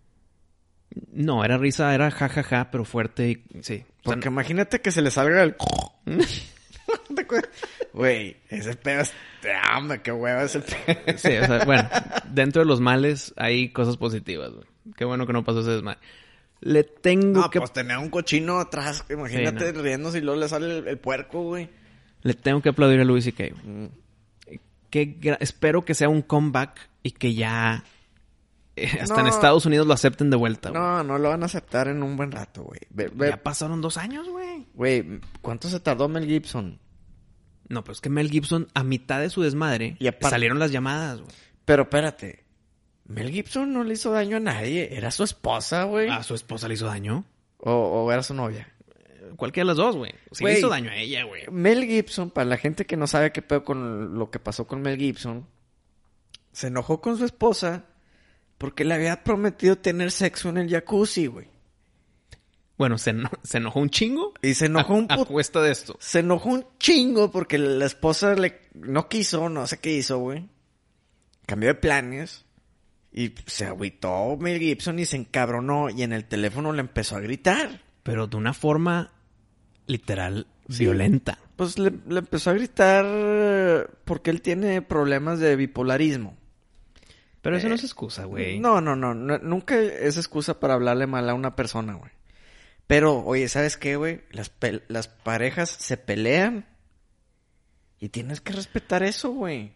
No, era risa, era jajaja, pero fuerte y. Sí. O sea, Porque imagínate que se le salga el... Güey, ese pedo es... Hombre, qué huevo ese pedo. Sí, o sea, bueno, dentro de los males hay cosas positivas, güey. Qué bueno que no pasó ese desmadre. Le tengo No, que pues tenía un cochino atrás. Imagínate Sí, no. riéndose y luego le sale el, el puerco, güey. le tengo que aplaudir a Louis C.K. Mm. Espero que sea un comeback y que ya eh, hasta en. Estados Unidos lo acepten de vuelta, güey. No, no lo van a aceptar en un buen rato, güey. Ya pasaron dos años, güey. Güey, ¿cuánto se tardó Mel Gibson? No, pero es que Mel Gibson, a mitad de su desmadre, Y aparte- salieron las llamadas, güey. Pero espérate. Mel Gibson no le hizo daño a nadie. Era su esposa, güey. ¿A su esposa le hizo daño? O, o era su novia. Cualquiera de las dos, güey. Sí le hizo daño a ella, güey. Mel Gibson, para la gente que no sabe qué pedo con lo que pasó con Mel Gibson, se enojó con su esposa porque le había prometido tener sexo en el jacuzzi, güey. Bueno, se, eno- se enojó un chingo. Y se enojó a, un a cuesta de esto. Se enojó un chingo porque la esposa le no quiso, no sé qué hizo, güey. Cambió de planes. Y se agüitó Mel Gibson y se encabronó y en el teléfono le empezó a gritar. Pero de una forma literal Sí. violenta. Pues le, le empezó a gritar porque él tiene problemas de bipolarismo. Pero eso no Eh, es excusa, güey. No, no, no, no, Nunca es excusa para hablarle mal a una persona, güey. Pero, oye, ¿sabes qué, güey? Las, las parejas se pelean y tienes que respetar eso, güey.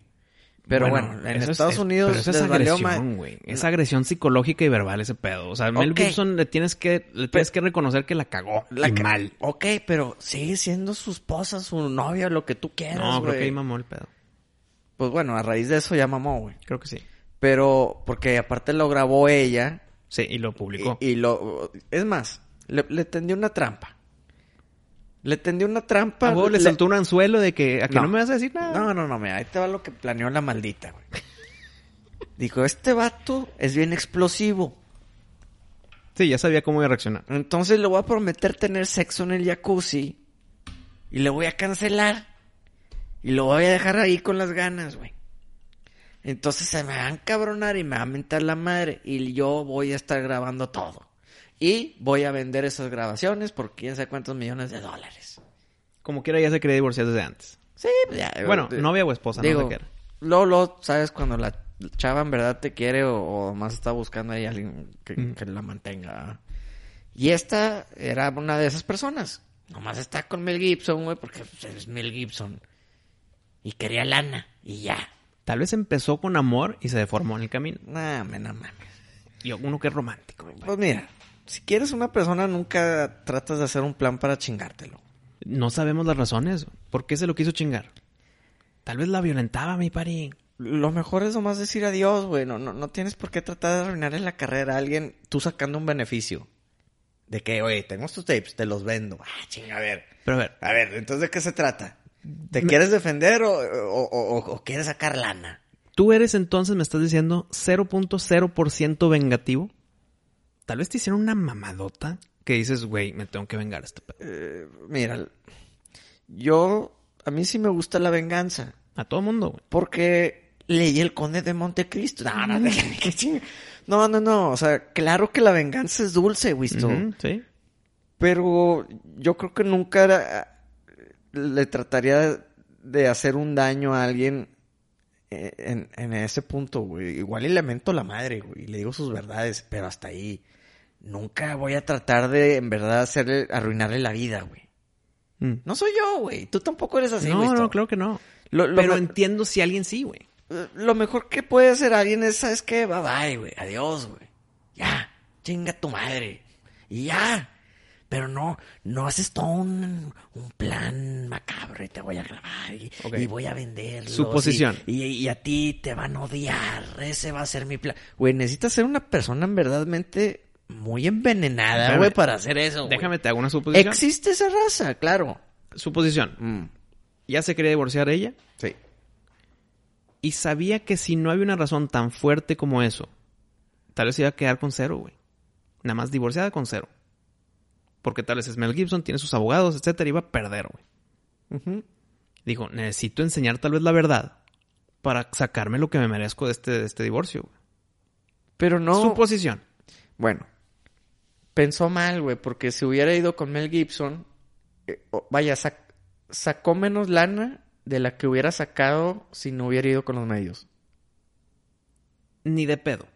Pero bueno, en Estados es- Unidos pero eso es agresión, ma- güey. Es agresión psicológica y verbal ese pedo. O sea, Mel Ok. Gibson le tienes que le tienes que reconocer que la cagó La y mal. Ok, pero sigue siendo su esposa, su novia, lo que tú quieras, No, creo que ahí mamó el pedo. Pues bueno, a raíz de eso ya mamó, güey. Creo que sí. Pero, porque aparte lo grabó ella Sí, y lo publicó. Y, y lo... Es más, le, le tendió una trampa. Le tendió una trampa. A huevo le soltó un anzuelo de que a que no, No. me vas a decir nada. No, no, no, mira, ahí te va lo que planeó la maldita, güey. Dijo, este vato es bien explosivo. Sí, ya sabía cómo iba a reaccionar. Entonces le voy a prometer tener sexo en el jacuzzi. Y le voy a cancelar. Y lo voy a dejar ahí con las ganas, güey. Entonces se me va a encabronar y me va a mentar la madre. Y yo voy a estar grabando todo. Y voy a vender esas grabaciones por quién sabe cuántos millones de dólares. Como quiera ya se quería divorciar desde antes. Sí, pues ya. Bueno, eh, novia o esposa, no sé qué. Luego, luego, sabes cuando la chava en verdad te quiere o, o más está buscando ahí alguien que, Mm. que la mantenga. Y esta era una de esas personas. Nomás está con Mel Gibson, güey, porque pues, es Mel Gibson. Y quería lana. Y ya. Tal vez empezó con amor y se deformó en el camino. Nah, me, no mames. Y uno que es romántico. Pues mira, si quieres una persona, nunca tratas de hacer un plan para chingártelo. No sabemos las razones. ¿Por qué se lo quiso chingar? Tal vez la violentaba, mi pari. Lo mejor es nomás decir adiós, güey. No, no, no tienes por qué tratar de arruinarle la carrera a alguien tú sacando un beneficio. De que, oye, tengo estos tapes, te los vendo. Ah, chinga, a ver. Pero a ver, A ver, entonces, ¿de qué se trata? ¿Te quieres defender o, o- o- o quieres sacar lana? tú eres entonces, me estás diciendo, 0.0% vengativo. Tal vez te hicieron una mamadota que dices, güey, me tengo que vengar a este pedo. Eh, mira, yo, a mí sí me gusta la venganza. A todo mundo, güey. Porque leí El Conde de Montecristo. No, no, que chingue. no, no, no. O sea, claro que la venganza es dulce, Wisto. Ujú, sí. Pero yo creo que nunca era- le trataría de hacer un daño a alguien eh, en, en ese punto, güey. Igual y le lamento la madre, güey. y Le digo sus verdades, pero hasta ahí. Nunca voy a tratar de, en verdad, hacerle, arruinarle la vida, güey. Mm. No soy yo, güey. Tú tampoco eres así, no, güey. no, claro que no. Lo, lo Pero entiendo si alguien sí, güey. lo mejor que puede hacer alguien es, ¿sabes qué? Bye bye, güey. Adiós, güey. Ya. Chinga tu madre. Y ya. Pero no, no haces todo un, un plan macabro y te voy a grabar y, voy a venderlo. Suposición. Y, y, y a ti te van a odiar. Ese va a ser mi plan. Güey, necesitas ser una persona en verdadmente muy envenenada, güey, para hacer eso. Déjame te hago una suposición. Existe esa raza, claro. Suposición. Mm, Ya se quería divorciar ella sí. y sabía que si no había una razón tan fuerte como eso, tal vez se iba a quedar con cero, güey. Nada más divorciada con cero. Porque tal vez es Mel Gibson, tiene sus abogados, etcétera, iba a perder, güey. Dijo, necesito enseñar tal vez la verdad para sacarme lo que me merezco de este, de este divorcio. güey. Pero no. Suposición. Bueno, pensó mal, güey, porque si hubiera ido con Mel Gibson, eh, vaya, sac- sacó menos lana de la que hubiera sacado si no hubiera ido con los medios. Ni de pedo.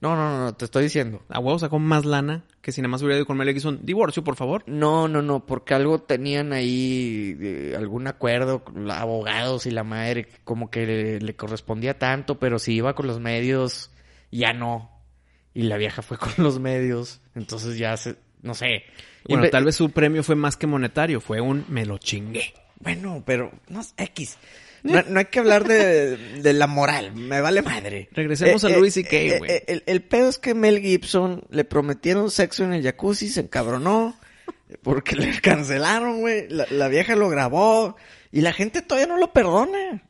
No, no, no, no, te estoy diciendo. A huevo sacó más lana que si nada más hubiera ido con Mel Gibson. Divorcio, por favor. No, no, no, porque algo tenían ahí, eh, algún acuerdo abogados y la madre, como que le, le correspondía tanto, pero si iba con los medios, ya no. Y la vieja fue con los medios, entonces ya se, no sé. Bueno, tal vez su premio fue más que monetario. Fue un me lo chingué. Bueno, pero no es X. No, no hay que hablar de, de la moral, me vale madre. Regresemos a Louis C.K., eh, güey. eh, el, el pedo es que Mel Gibson le prometieron sexo en el jacuzzi, se encabronó porque le cancelaron, güey. La, la vieja lo grabó y la gente todavía no lo perdona.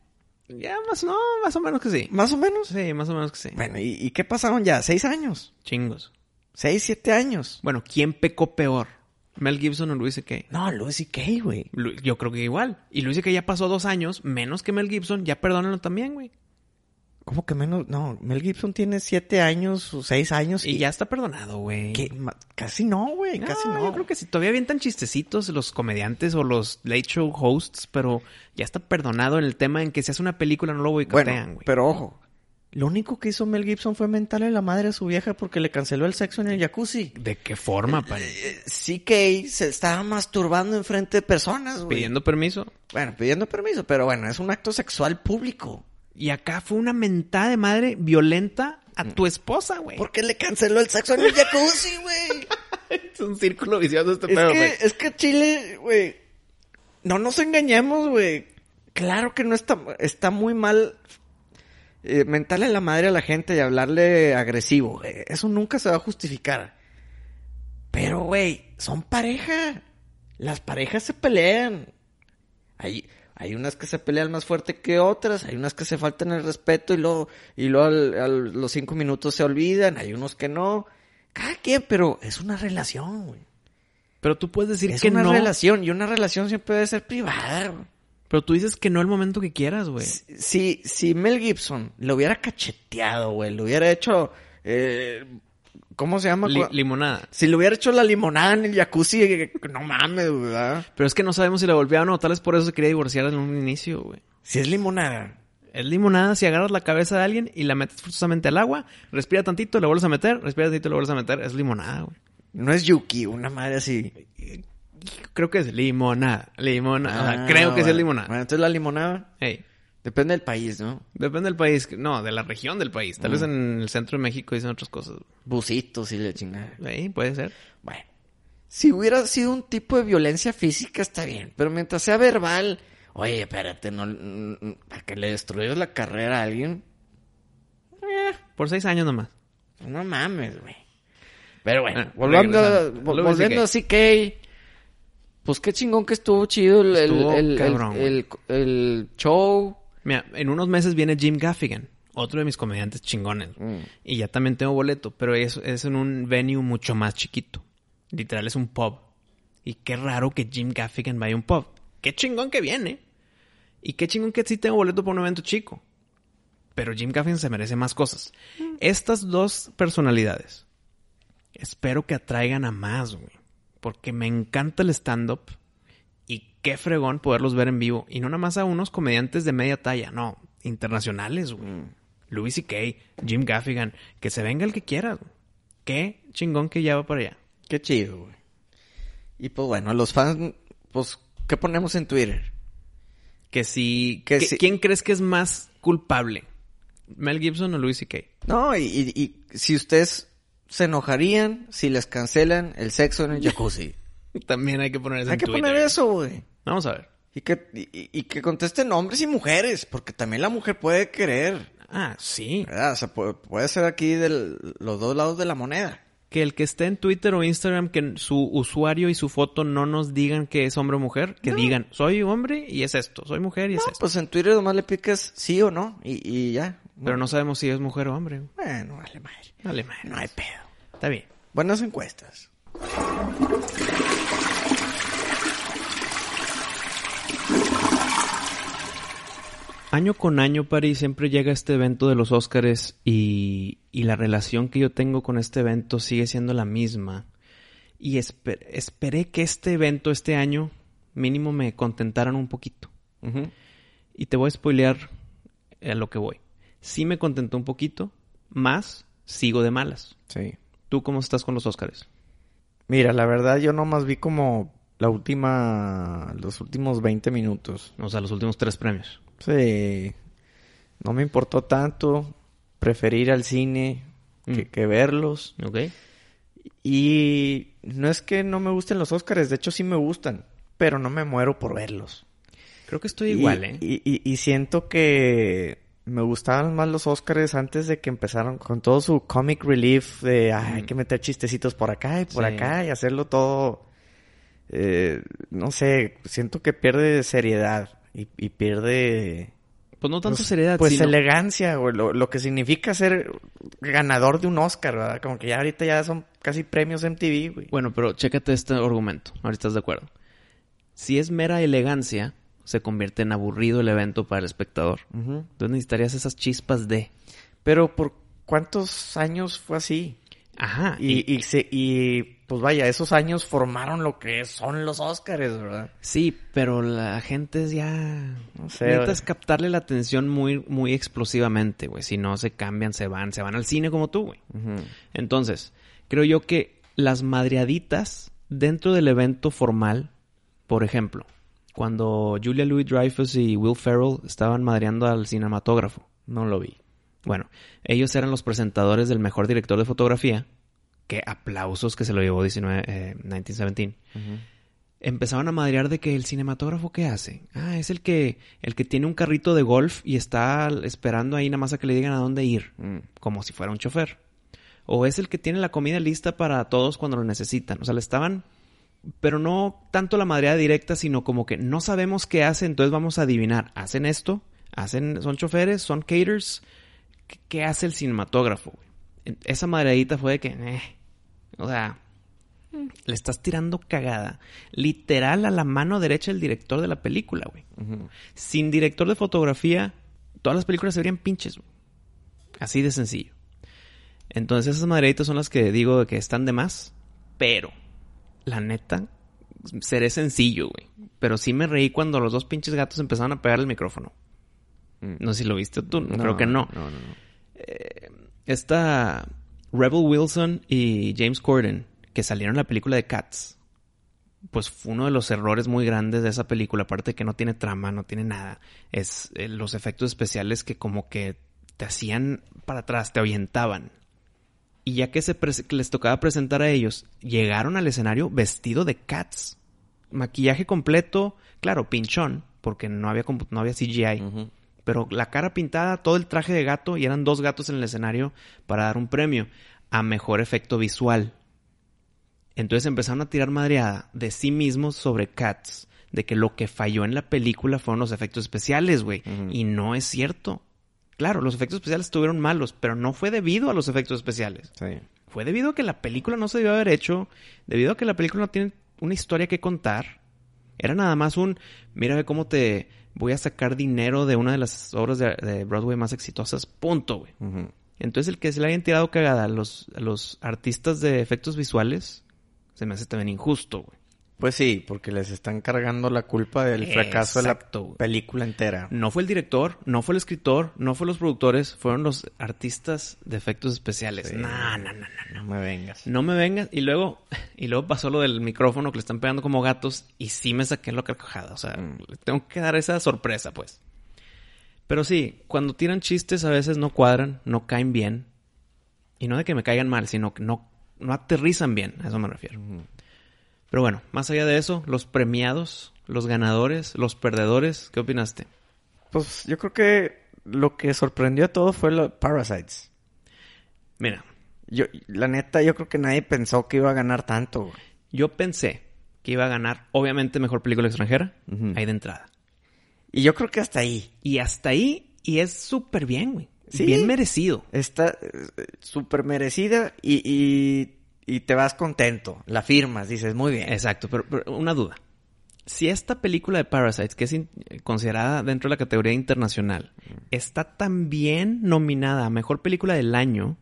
Ya, más, no, más o menos que sí. Más o menos. Sí, más o menos que sí. Bueno, ¿y, y qué pasaron ya? ¿Seis años? Chingos. ¿Seis, siete años? Bueno, ¿quién pecó peor? ¿Mel Gibson o Louis C.K.? No, Louis C.K., güey. Yo creo que igual. Y Louis C.K. ya pasó dos años, menos que Mel Gibson. Ya perdónenlo también, güey. ¿Cómo que menos? No, Mel Gibson tiene siete años o seis años Y ya está perdonado, güey. que casi no, güey, No, casi no. Yo creo que sí. Todavía avientan chistecitos los comediantes o los late show hosts, pero ya está perdonado en el tema en que si hace una película no lo boicotean, Bueno, güey. pero ojo, lo único que hizo Mel Gibson fue mentarle la madre a su vieja porque le canceló el sexo en el jacuzzi. ¿De qué forma, pari? Eh, CK se estaba masturbando enfrente de personas, güey. Pidiendo permiso. Bueno, pidiendo permiso, pero bueno, es un acto sexual público. Y acá fue una mentada de madre violenta a tu esposa, güey. ¿Por qué le canceló el sexo en el jacuzzi, güey? Es un círculo vicioso este es, pedo, que, güey. es que Chile, güey, no nos engañemos, güey. Claro que no está, está muy mal eh, mentarle la madre a la gente y hablarle agresivo. güey. Eso nunca se va a justificar. Pero, güey, son pareja. Las parejas se pelean. Hay, hay unas que se pelean más fuerte que otras, hay unas que se faltan el respeto y luego, y luego al- a los cinco minutos se olvidan, hay unos que no. Cada quien, pero es una relación, güey. Pero tú puedes decir Es que una no. relación y una relación siempre debe ser privada. güey. Pero tú dices que no el momento que quieras, güey. Si, si Mel Gibson lo hubiera cacheteado, güey, le hubiera hecho... eh, ¿Cómo se llama? Li- limonada. si le hubiera hecho la limonada en el jacuzzi, eh, no mames, ¿verdad? Pero es que no sabemos si la volvió o no. Tal vez por eso se quería divorciar en un inicio, güey. Si es limonada. Es limonada si agarras la cabeza de alguien y la metes forzosamente al agua, respira tantito, le vuelves a meter, respira tantito, le vuelves a meter. Es limonada, güey. No es Yuki, una madre así. Creo que es limonada. Limonada. Ah, creo que sí es limonada. Bueno, entonces la limonada Ey, depende del país, ¿no? depende del país. No, de la región del país. Tal vez Mm. en el centro de México dicen otras cosas. Busitos y la chingada. Ey, puede ser. Bueno. Si hubiera sido un tipo de violencia física, está bien. Pero mientras sea verbal, oye, espérate, no, mm, a que le destruyas la carrera a alguien, Por seis años nomás. no mames, güey. Pero bueno, Ah, volviendo, volviendo a CK, pues qué chingón que estuvo chido el, el- Estuvo el- el show. Mira, en unos meses viene Jim Gaffigan, otro de mis comediantes chingones. Mm. Y ya también tengo boleto, pero es, es en un venue mucho más chiquito. Literal es un pub. Y qué raro que Jim Gaffigan vaya a un pub. Qué chingón que viene. Y qué chingón que sí tengo boleto para un evento chico. Pero Jim Gaffigan se merece más cosas. Estas dos personalidades, espero que atraigan a más, güey. Porque me encanta el stand-up. Qué fregón poderlos ver en vivo. Y no nada más a unos comediantes de media talla, no, internacionales, güey. Louis C.K., Jim Gaffigan, que se venga el que quiera. güey. Qué chingón que ya va para allá. Qué chido, güey. Y pues bueno, los fans, pues, ¿qué ponemos en Twitter? Que si... Que que- si- ¿Quién crees que es más culpable? ¿Mel Gibson o Louis C.K.? No, y, y- y si ustedes se enojarían si les cancelan el sexo en el jacuzzi. También hay que poner eso Hay en que Twitter. poner eso, güey. Vamos a ver. Y que, y, y- que contesten hombres y mujeres, porque también la mujer puede querer, Ah, sí. ¿verdad? O sea, puede, puede ser aquí de los dos lados de la moneda. Que el que esté en Twitter o Instagram, que su usuario y su foto no nos digan que es hombre o mujer, que digan, soy hombre y es esto, soy mujer y es esto. pues en Twitter nomás le piques sí o no, y, y ya. Pero no sabemos si es mujer o hombre. Bueno, vale madre. Vale, man. No hay pedo. Está bien. Buenas encuestas. Año con año, Pari, siempre llega este evento de los Óscares y, y la relación que yo tengo con este evento sigue siendo la misma. Y esper- esperé que este evento, este año, mínimo me contentaran un poquito. Y te voy a spoilear a lo que voy. Sí me contentó un poquito, más sigo de malas. Sí. ¿Tú cómo estás con los Óscares? Mira, la verdad yo nomás vi como la última, los últimos 20 minutos. O sea, los últimos tres premios. Sí. No me importó tanto. Preferí ir al cine que, Mm. que verlos. ¿Ok? Y no es que no me gusten los Óscares, de hecho sí me gustan, pero no me muero por verlos. Creo que estoy Y- igual, ¿eh? Y, y- y siento que me gustaban más los Óscares antes de que empezaron con todo su comic relief de "Ay, hay que meter chistecitos por acá y por Sí. acá y hacerlo todo. eh, no sé, siento que pierde seriedad y, y pierde. Pues no tanto pues, seriedad, Pues sino- elegancia, güey, lo, lo que significa ser ganador de un Oscar, ¿verdad? Como que ya ahorita ya son casi premios MTV, güey. Bueno, pero chécate este argumento. Ahorita estás de acuerdo. Si es mera elegancia, se convierte en aburrido el evento para el espectador. Ujú. Entonces necesitarías esas chispas de... Pero por cuántos años fue así? Ajá. Y, y, se, y pues vaya, esos años formaron lo que son los Óscares, ¿verdad? Sí, pero la gente es ya... No sé. Necesitas captarle la atención muy, muy explosivamente, güey. Si no, se cambian, se van. Se van al cine como tú, güey. Entonces, creo yo que las madreaditas dentro del evento formal, por ejemplo, cuando Julia Louis Dreyfus y Will Ferrell estaban madreando al cinematógrafo, No lo vi. bueno, ellos eran los presentadores del mejor director de fotografía, que aplausos que se lo llevó 19, eh, 1917. Empezaban a madrear de que el cinematógrafo qué hace. Ah, es el que el que tiene un carrito de golf y está esperando ahí nada más a que le digan a dónde ir Mm. como si fuera un chofer. O es el que tiene la comida lista para todos cuando lo necesitan. O sea, le estaban... Pero no tanto la madreada directa, sino como que no sabemos qué hacen, entonces vamos a adivinar. ¿Hacen esto? ¿Hacen, ¿Son choferes? ¿Son caters? ¿Qué, qué hace el cinematógrafo? Esa madreadita fue de que... eh, o sea... le estás tirando cagada. Literal a la mano derecha del director de la película, güey. Sin director de fotografía, todas las películas se verían pinches, güey. Así de sencillo. Entonces esas maderitas son las que digo que están de más. Pero, la neta, seré sencillo, güey. Pero sí me reí cuando los dos pinches gatos empezaron a pegar el micrófono. Mm. No sé si lo viste tú, creo que no. No, no, no. Esta Rebel Wilson y James Corden, que salieron en la película de Cats, pues fue uno de los errores muy grandes de esa película, aparte de que no tiene trama, no tiene nada, es eh, los efectos especiales que como que te hacían para atrás, te ahuyentaban. Y ya que, se les tocaba presentar a ellos, llegaron al escenario vestido de Cats. Maquillaje completo, claro, pinchón, porque no había, no había CGI. Pero la cara pintada, todo el traje de gato, y eran dos gatos en el escenario para dar un premio a mejor efecto visual. Entonces empezaron a tirar madreada de sí mismos sobre Cats, de que lo que falló en la película fueron los efectos especiales, güey. Y no es cierto. Claro, los efectos especiales estuvieron malos, pero no fue debido a los efectos especiales. Sí. Fue debido a que la película no se debió haber hecho, debido a que la película no tiene una historia que contar. Era nada más un, mira ve cómo te voy a sacar dinero de una de las obras de, de Broadway más exitosas, punto, güey. Entonces el que se le hayan tirado cagada a los, a los artistas de efectos visuales, se me hace también injusto, güey. Pues sí, porque les están cargando la culpa del fracaso Exacto, de la película entera. No fue el director, no fue el escritor, no fue los productores, fueron los artistas de efectos especiales. Sí. No, no, no, no. No me vengas. No me vengas. Y luego, y luego pasó lo del micrófono que le están pegando como gatos y sí me saqué la carcajada. O sea, Mm. le tengo que dar esa sorpresa, pues. Pero sí, cuando tiran chistes a veces no cuadran, no caen bien. Y no de que me caigan mal, sino que no, no aterrizan bien. A eso me refiero. Pero bueno, más allá de eso, los premiados, los ganadores, los perdedores, ¿qué opinaste? Pues yo creo que lo que sorprendió a todos fue los Parasites. Mira, Yo, la neta, yo creo que nadie pensó que iba a ganar tanto. güey. yo pensé que iba a ganar, obviamente, mejor película extranjera, Ujú. ahí de entrada. Y yo creo que hasta ahí. Y hasta ahí, y es súper bien, güey. Sí. Bien merecido. Está eh, súper merecida y, y, y te vas contento. La firmas, dices, muy bien. Exacto, pero, pero una duda. Si esta película de Parasites, que es in- considerada dentro de la categoría internacional, está también nominada a Mejor Película del Año,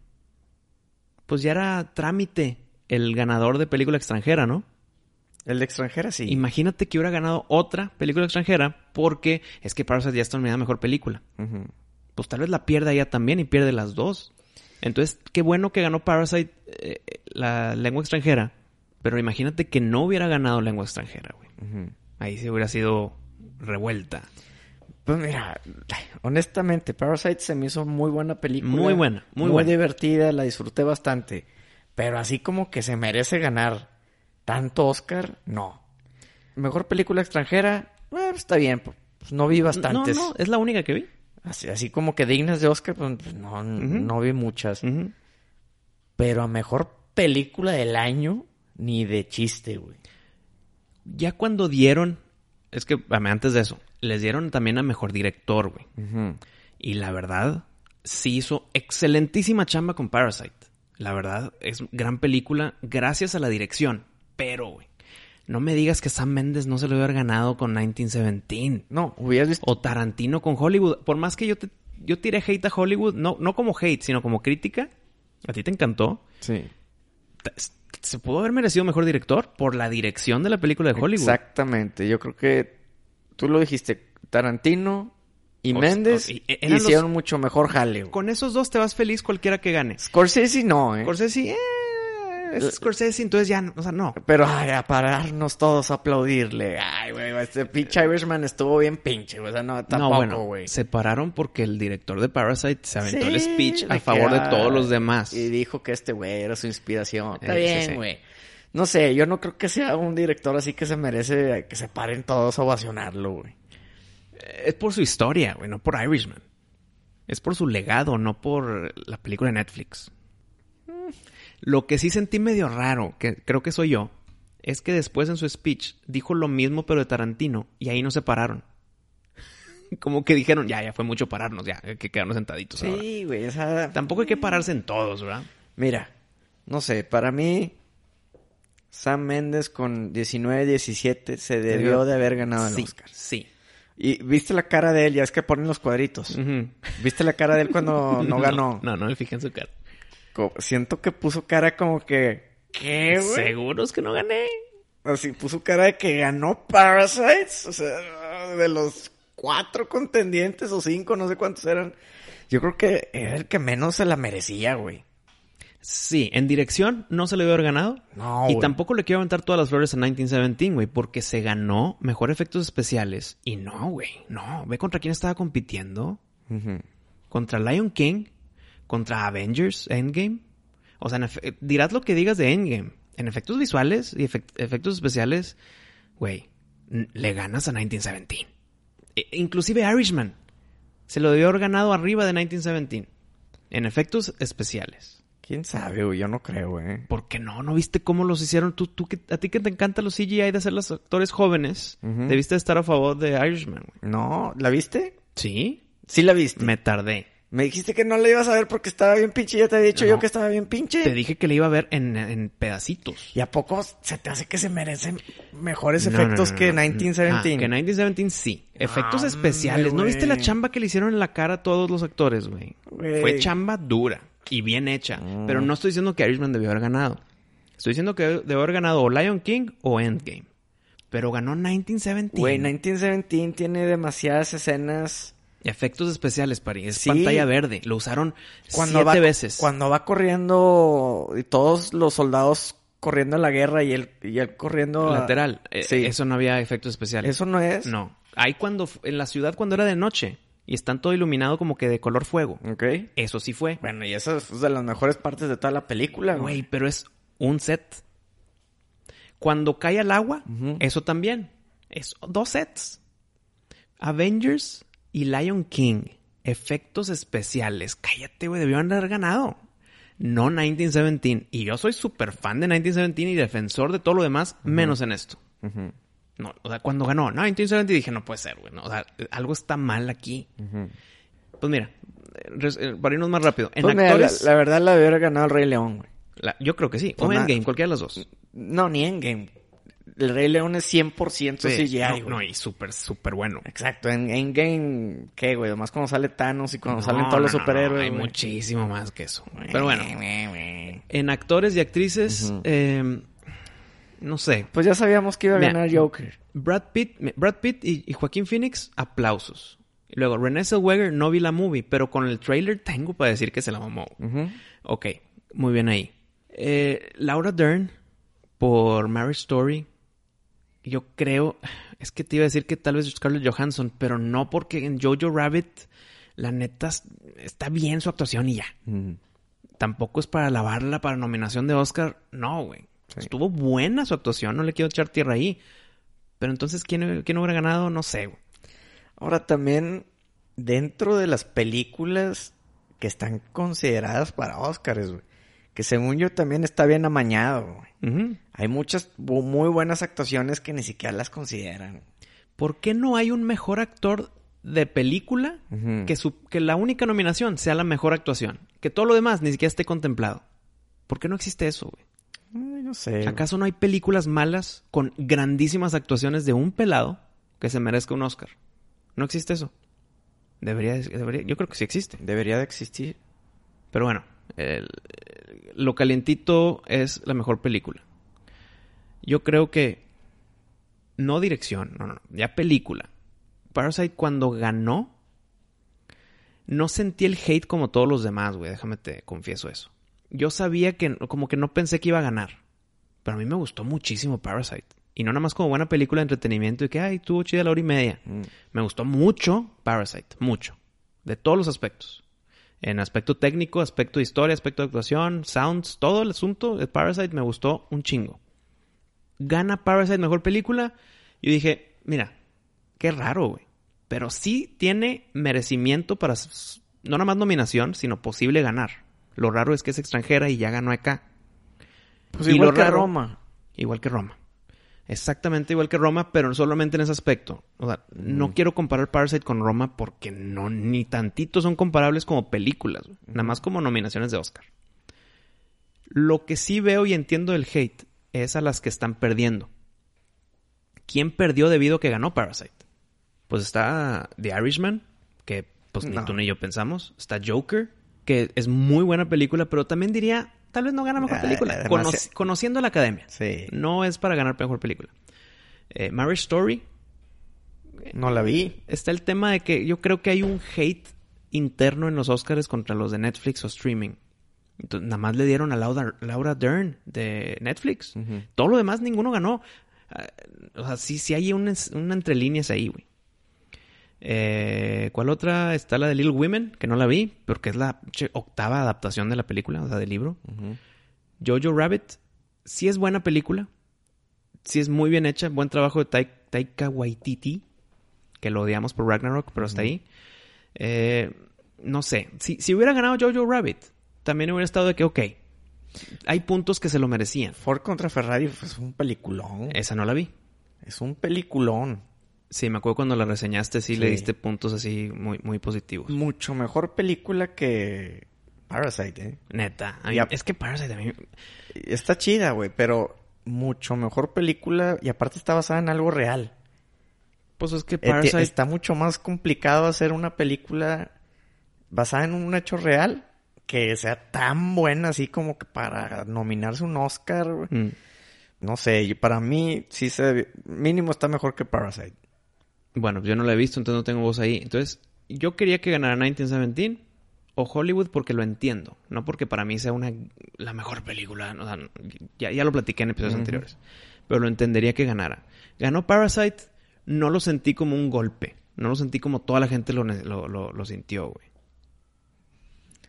pues ya era trámite el ganador de película extranjera, ¿no? El de extranjera sí. Imagínate que hubiera ganado otra película extranjera porque es que Parasite ya está nominada a Mejor Película. Pues tal vez la pierda ella también y pierde las dos. Entonces, qué bueno que ganó Parasite eh, la lengua extranjera. Pero imagínate que no hubiera ganado lengua extranjera, güey. Ahí sí hubiera sido revuelta. Pues mira, honestamente, Parasite se me hizo muy buena película. Muy buena, muy buena. divertida, la disfruté bastante. Pero así como que se merece ganar tanto Oscar, no. Mejor película extranjera, eh, está bien, pues no vi bastantes. No, no, es la única que vi. Así, así como que dignas de Oscar, pues pues, no, no vi muchas. Pero a mejor película del año, ni de chiste, güey. Ya cuando dieron, es que antes de eso, les dieron también a mejor director, güey. Y la verdad, sí hizo excelentísima chamba con Parasite. La verdad, es gran película gracias a la dirección. Pero, güey, no me digas que Sam Mendes no se lo hubiera ganado con 1917. No, hubieras visto. O Tarantino con Hollywood. Por más que yo te, yo tiré hate a Hollywood, no, no como hate, sino como crítica. A ti te encantó. Sí. Se pudo haber merecido mejor director por la dirección de la película de Hollywood. Exactamente. Yo creo que tú lo dijiste, Tarantino y O- Méndez o- y- e-, hicieron los- mucho mejor jale. Con esos dos te vas feliz cualquiera que gane. Scorsese no, ¿eh? Scorsese, eh, es Scorsese, entonces ya, no- o sea, no. Pero, ay, a pararnos todos a aplaudirle. Ay, güey, este pinche Irishman estuvo bien pinche, güey. O sea, no, no, tampoco, bueno, güey. se pararon porque el director de Parasite se aventó el speech a favor de todos los demás. Y dijo que este güey era su inspiración. Está Eh, bien, sí. güey. No sé, yo no creo que sea un director así que se merece que se paren todos a ovacionarlo, güey. Es por su historia, güey, no por Irishman. Es por su legado, no por la película de Netflix. Lo que sí sentí medio raro, que creo que soy yo, es que después en su speech dijo lo mismo pero de Tarantino y ahí no se pararon. Como que dijeron, ya, ya fue mucho pararnos, ya, hay que quedarnos sentaditos. Sí, güey, o sea... Tampoco hay que pararse en todos, ¿verdad? Mira, no sé, para mí Sam Mendes con 19-17 se debió de haber ganado el sí, Oscar. Sí. Y viste la cara de él, ya es que ponen los cuadritos. ¿Viste la cara de él cuando no ganó? No, no me fijé en su cara. Siento que puso cara como que... ¿Qué, güey? ¿Seguros que no gané? Así puso cara de que ganó Parasites. O sea, de los cuatro contendientes o cinco, no sé cuántos eran. Yo creo que era el que menos se la merecía, güey. Sí, en dirección no se le debe haber ganado. No, y tampoco le quiero aventar todas las flores a 1917, güey, porque se ganó mejor efectos especiales. Y no, güey, no. Ve contra quién estaba compitiendo. Contra Lion King, contra Avengers Endgame. O sea, dirás lo que digas de Endgame. En efectos visuales y efect- efectos especiales, güey, le ganas a 1917. E- inclusive Irishman se lo debió haber ganado arriba de 1917. En efectos especiales. ¿Quién sabe, güey? Yo no creo, güey. ¿Por qué no? ¿No viste cómo los hicieron? Tú, tú que, a ti que te encantan los CGI de hacer los actores jóvenes, debiste estar a favor de Irishman, güey. No, ¿la viste? ¿Sí? Sí la viste. Me tardé. Me dijiste que no la ibas a ver porque estaba bien pinche. Ya te había dicho No. yo que estaba bien pinche. Te dije que le iba a ver en, en pedacitos. ¿Y a poco se te hace que se merecen mejores No, efectos no, no, que no. 1917? Ah, que 1917 sí. Efectos Hombre, especiales. ¿No viste la chamba que le hicieron en la cara a todos los actores, güey? Güey. Fue chamba dura y bien hecha. Mm. Pero no estoy diciendo que Irishman debió haber ganado. Estoy diciendo que debió haber ganado o Lion King o Endgame. Pero ganó 1917. Güey, 1917 tiene demasiadas escenas. Efectos especiales, Pari. Es Sí. pantalla verde. Lo usaron Cuando siete va, veces. Cuando va corriendo y todos los soldados corriendo a la guerra y él, y él corriendo a- Lateral. Eh, Sí. Eso no había efectos especiales. Eso no es. No. Ahí cuando... En la ciudad cuando era de noche. Y están todo iluminado como que de color fuego. Ok. Eso sí fue. Bueno, y eso es de las mejores partes de toda la película, güey. Güey, pero es un set. Cuando cae al agua, eso también. Es dos sets. Avengers y Lion King. Efectos especiales. Cállate, güey. Debieron haber ganado. No 1917. Y yo soy súper fan de 1917 y defensor de todo lo demás, menos en esto. No, o sea, cuando ganó 1917 dije, no puede ser, güey. no, o sea, algo está mal aquí. Pues mira, eh, para irnos más rápido. En Pues mira, actores, la, la verdad la debió haber ganado el Rey León, güey. la- yo creo que sí. Pues o na- Endgame, cualquiera de las dos. No, ni Endgame. El Rey León es 100% CGI, no, güey. no, y súper, súper bueno. Exacto, en Endgame, ¿qué, güey? Además cuando sale Thanos y cuando No, salen todos los no, no, superhéroes, Hay güey. muchísimo más que eso. Pero bueno, en actores y actrices, eh, no sé. Pues ya sabíamos que iba a Mira, ganar Joker. Brad Pitt, Brad Pitt y, y Joaquín Phoenix, aplausos. Y luego, Renée Zellweger, no vi la movie, pero con el trailer tengo para decir que se la mamó. Ujú. Ok, muy bien ahí. Eh, Laura Dern por Marriage Story. Yo creo, es que te iba a decir que tal vez Scarlett Johansson, pero no porque en Jojo Rabbit, la neta, es- está bien su actuación y ya. Mm. Tampoco es para alabarla para nominación de Oscar. No, güey. Sí. Estuvo buena su actuación, no le quiero echar tierra ahí. Pero entonces, ¿quién, quién hubiera ganado? No sé, güey. Ahora también, dentro de las películas que están consideradas para Oscars, güey. Que según yo también está bien amañado. Hay muchas muy buenas actuaciones que ni siquiera las consideran. ¿Por qué no hay un mejor actor de película que, su- que la única nominación sea la mejor actuación? Que todo lo demás ni siquiera esté contemplado. ¿Por qué no existe eso, güey? Ay, no sé. ¿Acaso no hay películas malas con grandísimas actuaciones de un pelado que se merezca un Oscar? No existe eso. Debería, debería yo creo que sí existe. Debería de existir. Pero bueno, el- lo calientito es la mejor película. Yo creo que no dirección, no, no, no, ya película. Parasite cuando ganó no sentí el hate como todos los demás, güey, déjame te confieso eso. Yo sabía que como que no pensé que iba a ganar. Pero a mí me gustó muchísimo Parasite. Y no nada más como buena película de entretenimiento y que, ay, tuvo chida la hora y media. Mm. Me gustó mucho Parasite, mucho. De todos los aspectos. En aspecto técnico, aspecto de historia, aspecto de actuación, sounds, todo el asunto de Parasite me gustó un chingo. Gana Parasite mejor película. Yo dije, mira, qué raro, güey. Pero sí tiene merecimiento para, no nada más nominación, sino posible ganar. Lo raro es que es extranjera y ya ganó acá. Pues Y igual lo que raro- Roma. Igual que Roma. Exactamente igual que Roma, pero solamente en ese aspecto. O sea, no quiero comparar Parasite con Roma porque no ni tantito son comparables como películas, nada más como nominaciones de Oscar. Lo que sí veo y entiendo del hate es a las que están perdiendo. ¿Quién perdió debido a que ganó Parasite? Pues está The Irishman, que pues ni tú ni yo pensamos. Está Joker, que es muy buena película, pero también diría, tal vez no gana mejor Ah, película. conociendo la academia. Sí. No es para ganar mejor película. Eh, Marriage Story, No la vi. está el tema de que yo creo que hay un hate interno en los Oscars contra los de Netflix o streaming. Entonces, nada más le dieron a Laura, Laura Dern de Netflix. Ujú. Todo lo demás ninguno ganó. Ah, o sea, sí, sí hay una, una entre líneas ahí, güey. Eh, ¿Cuál otra? Está la de Little Women, que no la vi, porque es la octava adaptación de la película, o sea, del libro. Jojo Rabbit, sí es buena película. Sí es muy bien hecha. Buen trabajo de Tai- Taika Waititi. Que lo odiamos por Ragnarok, pero hasta ahí. Eh, no sé. Si, si hubiera ganado Jojo Rabbit, también hubiera estado de que, ok. Hay puntos que se lo merecían. Ford contra Ferrari es un peliculón. Esa no la vi. Es un peliculón. Sí, me acuerdo cuando la reseñaste, sí, le diste puntos así muy, muy positivos. Mucho mejor película que Parasite, ¿eh? Neta. A mí-. Es que Parasite a mí... Está chida, güey, pero mucho mejor película y aparte está basada en algo real. Pues es que Eh, Parasite... Está mucho más complicado hacer una película basada en un hecho real que sea tan buena así como que para nominarse un Oscar. güey. Mm. No sé, para mí sí se mínimo está mejor que Parasite. Bueno, yo no la he visto, entonces no tengo voz ahí. Entonces, yo quería que ganara 1917 o Hollywood porque lo entiendo. No porque para mí sea una la mejor película. o sea, ya, ya lo platiqué en episodios anteriores. Pero lo entendería que ganara. Ganó Parasite, no lo sentí como un golpe. No lo sentí como toda la gente lo, lo, lo- lo sintió, güey.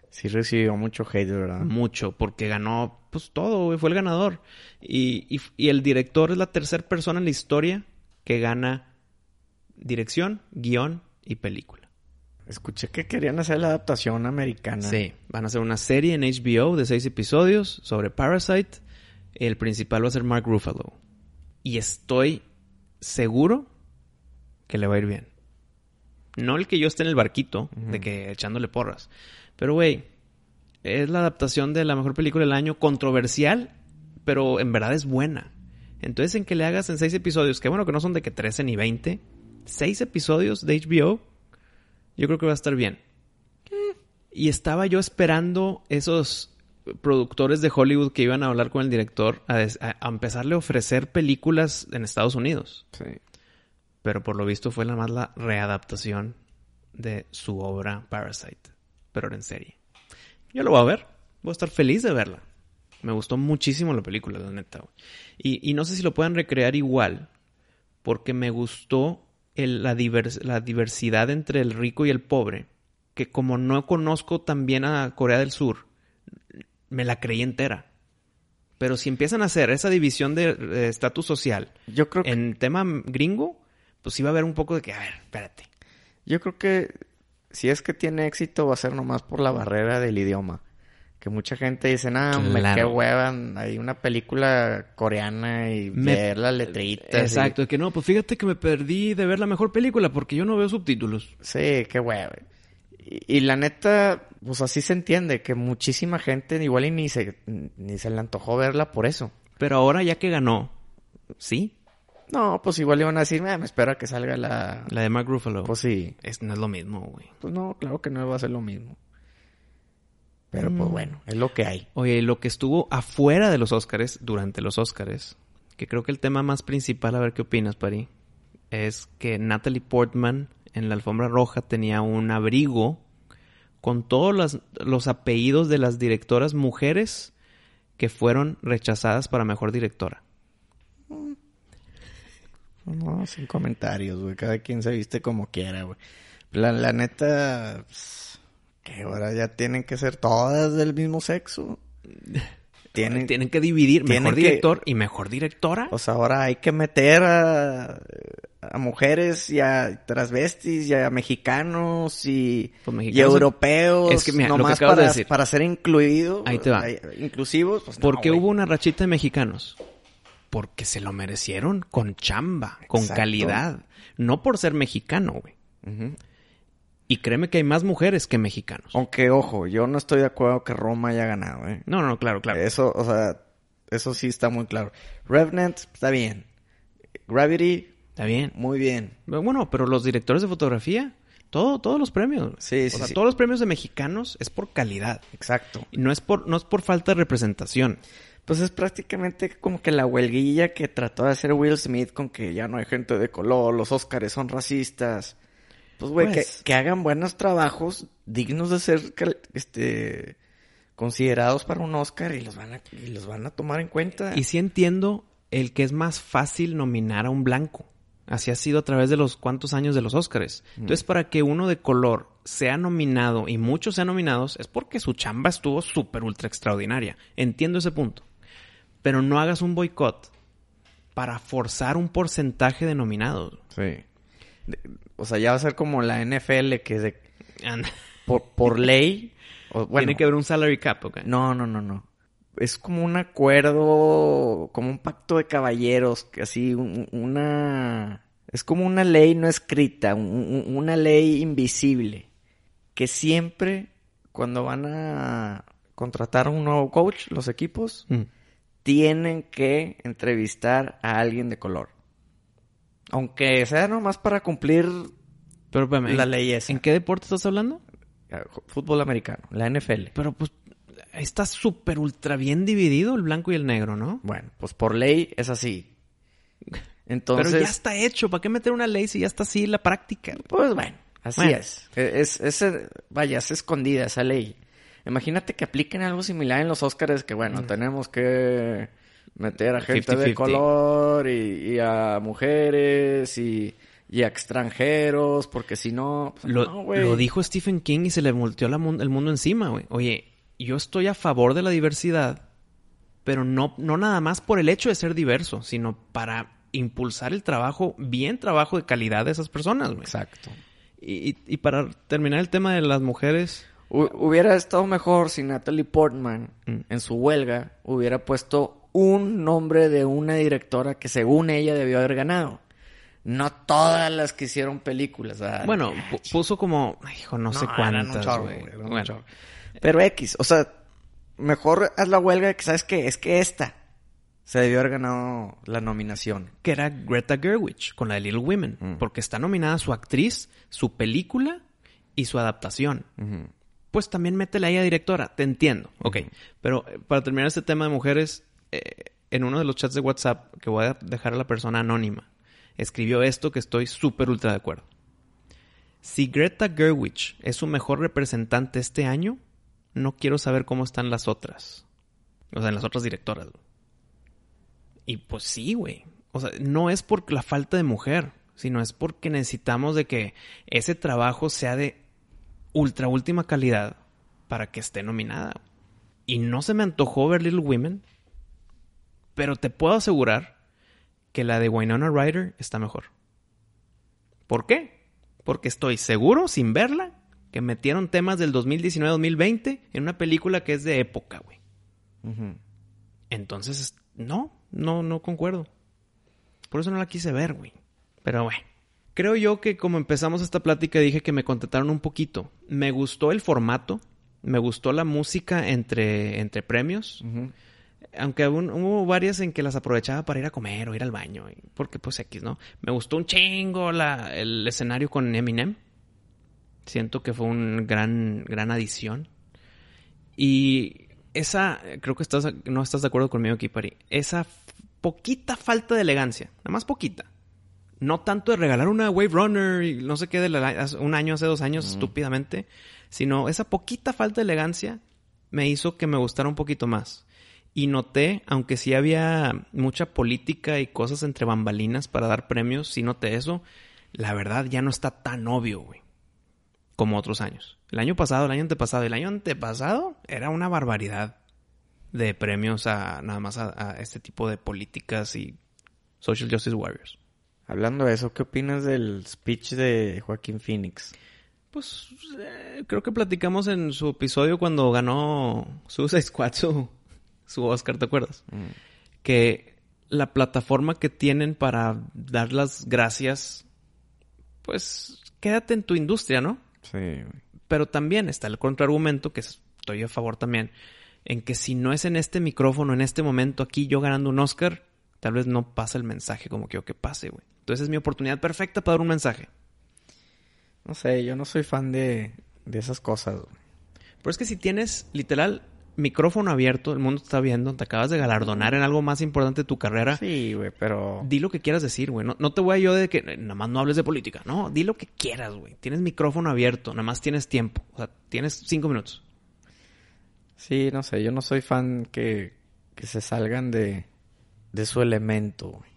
Sí recibió mucho hate, ¿verdad? Mucho, porque ganó pues todo, güey. Fue el ganador. Y, y- y el director es la tercera persona en la historia que gana dirección, guion y película. Escuché que querían hacer la adaptación americana. Sí, van a hacer una serie en HBO de seis episodios sobre Parasite. El principal va a ser Mark Ruffalo. Y estoy seguro que le va a ir bien. No el que yo esté en el barquito, de que echándole porras. Pero, güey, es la adaptación de la mejor película del año, controversial, pero en verdad es buena. Entonces, en que le hagas en seis episodios, que bueno que no son de que 13 ni 20, seis episodios de HBO, yo creo que va a estar bien. Y estaba yo esperando esos productores de Hollywood que iban a hablar con el director a, empezarle a ofrecer películas en Estados Unidos. Sí. Pero por lo visto fue la más la readaptación de su obra Parasite. Pero en serie. Yo lo voy a ver. Voy a estar feliz de verla. Me gustó muchísimo la película, la neta. Y, y no sé si lo puedan recrear igual. Porque me gustó el- la, divers- la diversidad entre el rico y el pobre. Que como no conozco tan bien a Corea del Sur, me la creí entera. Pero si empiezan a hacer esa división de estatus social Yo creo que en tema gringo, pues iba a haber un poco de que, a ver, espérate. Yo creo que si es que tiene éxito va a ser nomás por la barrera del idioma. Que mucha gente dice, hombre, Claro. qué hueva, hay una película coreana y Me- ver las letritas. y- Exacto, es que no, pues fíjate que me perdí de ver la mejor película porque yo no veo subtítulos. Sí, qué hueva. Y, y la neta, pues así se entiende, que muchísima gente igual y ni se, ni se le antojó verla por eso. Pero ahora ya que ganó, sí, No, pues igual iban a decir, "Ah, me espero a que salga la... la de Mark Ruffalo. Pues sí. es, no es lo mismo, güey. Pues no, claro que no va a ser lo mismo. Pero pues Mm. bueno, es lo que hay. Oye, lo que estuvo afuera de los Óscares, durante los Óscares, que creo que el tema más principal, a ver qué opinas, Pari, es que Natalie Portman en la alfombra roja tenía un abrigo con todos los, los apellidos de las directoras mujeres que fueron rechazadas para mejor directora. No, sin comentarios, güey. Cada quien se viste como quiera, güey. La, la neta, pues, que ahora ya tienen que ser todas del mismo sexo. Tienen, Tienen que dividir mejor que- director y mejor directora. O sea, ahora hay que meter a, a mujeres y a transvestis y a mexicanos y, Pues y europeos. Es que mira, lo que nomás acabas de para, decir. para ser incluido. Ahí te va. Inclusivos, pues no, Porque güey. hubo una rachita de mexicanos. Porque se lo merecieron con chamba, con Exacto. calidad. No por ser mexicano, güey. Ujú. Y créeme que hay más mujeres que mexicanos. Aunque, ojo, yo no estoy de acuerdo que Roma haya ganado, ¿eh? No, no, claro, claro. Eso, o sea, eso sí está muy claro. Revenant, está bien. Gravity, Está bien. muy bien. Bueno, pero los directores de fotografía, todo, todos los premios. Sí, o sí, sea, sí. todos los premios de mexicanos es por calidad. Exacto. Y no es por, no es por falta de representación. Pues es prácticamente como que la huelguilla que trató de hacer Will Smith con que ya no hay gente de color, los Óscares son racistas. Pues, güey, Pues- que, que hagan buenos trabajos dignos de ser este considerados para un Óscar y los van a, y los van a tomar en cuenta. Y sí entiendo el que es más fácil nominar a un blanco. Así ha sido a través de los cuantos años de los Óscares. Entonces, para que uno de color sea nominado y muchos sean nominados, es porque su chamba estuvo súper ultra extraordinaria. Entiendo ese punto. Pero no hagas un boicot para forzar un porcentaje de nominados. Sí. De- o sea, ya va a ser como la NFL que de, por, por ley... o, bueno, Tiene que haber un salary cap, ¿ok? No, no, no, no. Es como un acuerdo, como un pacto de caballeros, que así, un- una... Es como una ley no escrita, un- un- una ley invisible, que siempre cuando van a contratar a un nuevo coach, los equipos, Mm. tienen que entrevistar a alguien de color. Aunque sea nomás para cumplir Pero la ¿en- ley esa. ¿En qué deporte estás hablando? eh, Fútbol americano, la NFL. Pero pues está súper ultra bien dividido el blanco y el negro, ¿no? Bueno, pues por ley es así. Entonces, Pero ya está hecho. ¿Para qué meter una ley si ya está así la práctica? pues bueno, así Bueno. es. Es, es, es- vaya, es escondida esa ley. Imagínate que apliquen algo similar en los Óscares, que bueno, tenemos que meter a gente de 50-50. color y, y a mujeres y, y a extranjeros, porque si no, pues, Lo, no, güey. lo dijo Stephen King y se le volteó la el mundo encima, güey. Oye, yo estoy a favor de la diversidad, pero no, no nada más por el hecho de ser diverso, sino para impulsar el trabajo, bien trabajo de calidad de esas personas, güey. Exacto. Y, y- para terminar el tema de las mujeres, Hu- hubiera estado mejor si Natalie Portman, Mm. en su huelga, hubiera puesto un nombre de una directora que según ella debió haber ganado. No todas las que hicieron películas. ¿verdad? bueno, pu- puso como, hijo, no, sé cuántas, chorro, Bueno. Pero X, o sea, mejor haz la huelga de que, ¿sabes qué? Es que esta se debió haber ganado la nominación. que era Greta Gerwig con la de Little Women, Mm. porque está nominada su actriz, su película y su adaptación. Pues también métela ahí a directora, te entiendo. Ok, pero eh, para terminar este tema de mujeres, eh, en uno de los chats de WhatsApp que voy a dejar a la persona anónima, escribió esto que estoy súper ultra de acuerdo. Si Greta Gerwig es su mejor representante este año, no quiero saber cómo están las otras. O sea, en las otras directoras. Y pues sí, güey. O sea, no es por la falta de mujer, sino es porque necesitamos de que ese trabajo sea de ultra última calidad para que esté nominada. Y no se me antojó ver Little Women, pero te puedo asegurar que la de Winona Ryder está mejor. ¿Por qué? Porque estoy seguro, sin verla, que metieron temas del 2019-2020 en una película que es de época, güey. Entonces, es- no, no, no concuerdo. Por eso no la quise ver, güey. Pero bueno. Creo yo que como empezamos esta plática dije que me contentaron un poquito. Me gustó el formato, me gustó la música entre, entre premios. Aunque hubo, hubo varias en que las aprovechaba para ir a comer o ir al baño. Porque pues X, ¿no? Me gustó un chingo la- el escenario con Eminem. Siento que fue un gran, gran adición. Y esa, creo que estás, no estás de acuerdo conmigo aquí, Pari. Esa poquita falta de elegancia, nada más poquita. No tanto de regalar una Wave Runner y no sé qué de la- un año, hace dos años, estúpidamente, sino esa poquita falta de elegancia me hizo que me gustara un poquito más. Y noté, aunque sí había mucha política y cosas entre bambalinas para dar premios, sí noté eso, la verdad ya no está tan obvio, güey como otros años. El año pasado, el año antepasado, el año antepasado era una barbaridad de premios a nada más a, a este tipo de políticas y social justice warriors. Hablando de eso, ¿qué opinas del speech de Joaquín Phoenix? Pues eh, creo que platicamos en su episodio cuando ganó Suicide Squad su, su Oscar, ¿te acuerdas? Que la plataforma que tienen para dar las gracias, pues quédate en tu industria, ¿no? Sí. Pero también está el contraargumento, que estoy a favor también, en que si no es en este micrófono, en este momento, aquí yo ganando un Oscar, tal vez no pasa el mensaje como quiero que pase, güey. Entonces es mi oportunidad perfecta para dar un mensaje. No sé, yo no soy fan de, de esas cosas, güey. Pero es que si tienes, literal, micrófono abierto, el mundo te está viendo, te acabas de galardonar en algo más importante de tu carrera. Sí, güey, pero... Di lo que quieras decir, güey. No, no te voy a yo de que nada más no hables de política. No, di lo que quieras, güey. Tienes micrófono abierto, nada más tienes tiempo. O sea, tienes cinco minutos. Sí, no sé, yo no soy fan que, que se salgan de, de su elemento, güey.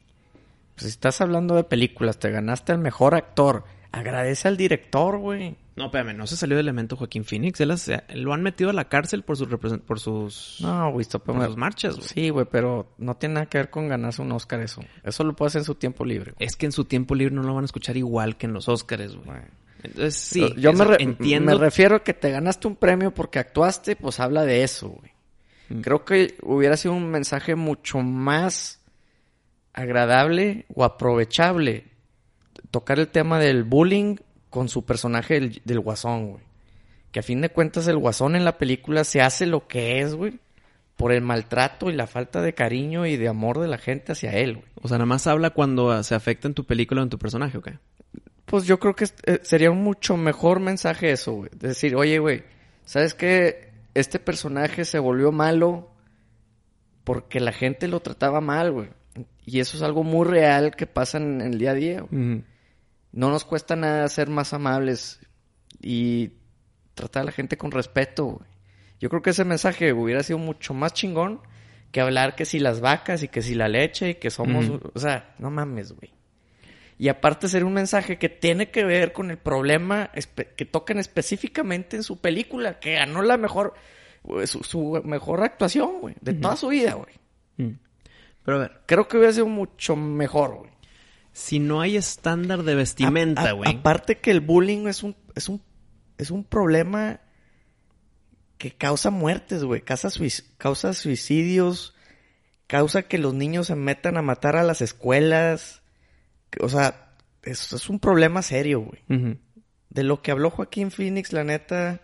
Pues si estás hablando de películas, te ganaste al mejor actor. Agradece al director, güey. No, espérame, no se salió del elemento Joaquín Phoenix. Él hace- lo han metido a la cárcel por sus, represent- por sus, No, güey, por me- sus marchas, güey. Sí, güey, pero no tiene nada que ver con ganarse un Oscar eso. Eso lo puede hacer en su tiempo libre. güey. Es que en su tiempo libre no lo van a escuchar igual que en los Oscars, güey. Entonces, sí. yo yo me, re- entiendo. me refiero a que te ganaste un premio porque actuaste, pues habla de eso, güey. Mm. Creo que hubiera sido un mensaje mucho más agradable o aprovechable tocar el tema del bullying con su personaje del, del guasón, güey. Que a fin de cuentas el guasón en la película se hace lo que es, güey, por el maltrato y la falta de cariño y de amor de la gente hacia él, güey. O sea, nada más habla cuando se afecta en tu película o en tu personaje, ¿ok? Pues yo creo que eh, sería un mucho mejor mensaje eso, güey. Decir, oye, güey, ¿sabes qué? Este personaje se volvió malo porque la gente lo trataba mal, güey. Y eso es algo muy real que pasa en, en el día a día. güey. No nos cuesta nada ser más amables y tratar a la gente con respeto, güey. Yo creo que ese mensaje hubiera sido mucho más chingón que hablar que si las vacas y que si la leche y que somos... O sea, no mames, güey. Y aparte ser un mensaje que tiene que ver con el problema que tocan específicamente en su película, que ganó la mejor, su, su mejor actuación, güey, de toda su vida, güey. Mm. Pero a ver, Creo que hubiera sido mucho mejor, güey. Si no hay estándar de vestimenta, güey. Aparte que el bullying es un, es un, es un problema que causa muertes, güey. Causa, suic- causa suicidios. Causa que los niños se metan a matar a las escuelas. O sea, es, es un problema serio, güey. De lo que habló Joaquín Phoenix, la neta,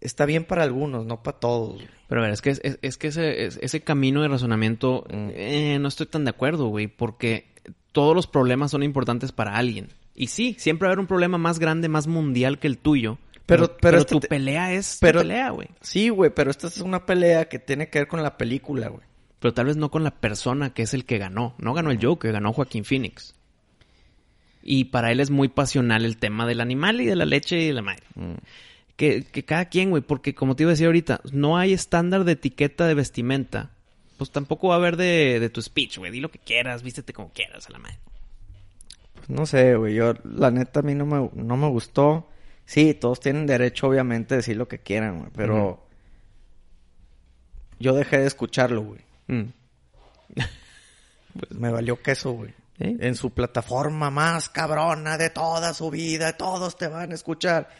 está bien para algunos, no para todos. güey. Pero a ver, es que, es, es que ese, es- ese camino de razonamiento, Mm. eh, no estoy tan de acuerdo, güey, porque todos los problemas son importantes para alguien. Y sí, siempre va a haber un problema más grande, más mundial que el tuyo. Pero- Pero, pero este tu te- pelea es pero- tu pelea, güey. Sí, güey, pero esta es una pelea que tiene que ver con la película, güey. Pero tal vez no con la persona que es el que ganó. No ganó el Joker, ganó Joaquín Phoenix. Y para él es muy pasional el tema del animal y de la leche y de la madre. Que, que cada quien, güey, porque como te iba a decir ahorita, no hay estándar de etiqueta de vestimenta. Pues tampoco va a haber de, de tu speech, güey. Di lo que quieras, vístete como quieras a la madre. Pues no sé, güey. Yo, la neta, a mí no me, no me gustó. Sí, todos tienen derecho, obviamente, a decir lo que quieran, güey. Pero yo dejé de escucharlo, güey. Mm. Me valió queso, güey. ¿Eh? En su plataforma más cabrona de toda su vida, todos te van a escuchar.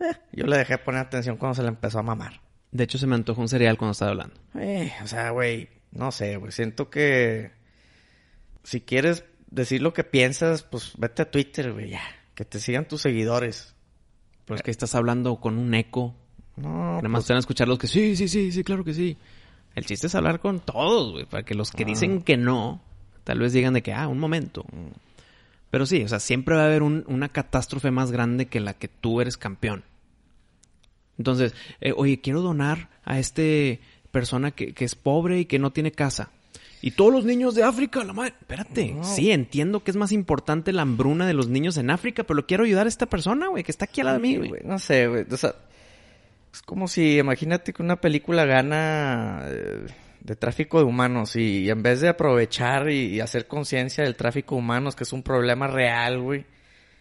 Eh, yo le dejé poner atención cuando se le empezó a mamar. De hecho, se me antojó un cereal cuando estaba hablando. Eh, o sea, güey, no sé, güey. Siento que si quieres decir lo que piensas, pues vete a Twitter, güey, ya. Que te sigan tus seguidores. Pero es que estás hablando con un eco. No, Nada más pues, te van a escuchar los que sí, sí, sí, sí, claro que sí. El chiste es hablar con todos, güey, para que los que Ah. dicen que no, tal vez digan de que, ah, un momento. Pero sí, o sea, siempre va a haber un- una catástrofe más grande que la que tú eres campeón. Entonces, eh, oye, quiero donar a este persona que, que es pobre y que no tiene casa. Y todos los niños de África, la madre. Espérate. No. Sí, entiendo que es más importante la hambruna de los niños en África, pero quiero ayudar a esta persona, güey, que está aquí al lado de mí, güey, No sé, güey. O sea, es como si, imagínate que una película gana eh, de tráfico de humanos y, en vez de aprovechar y, y hacer conciencia del tráfico de humanos, que es un problema real, güey,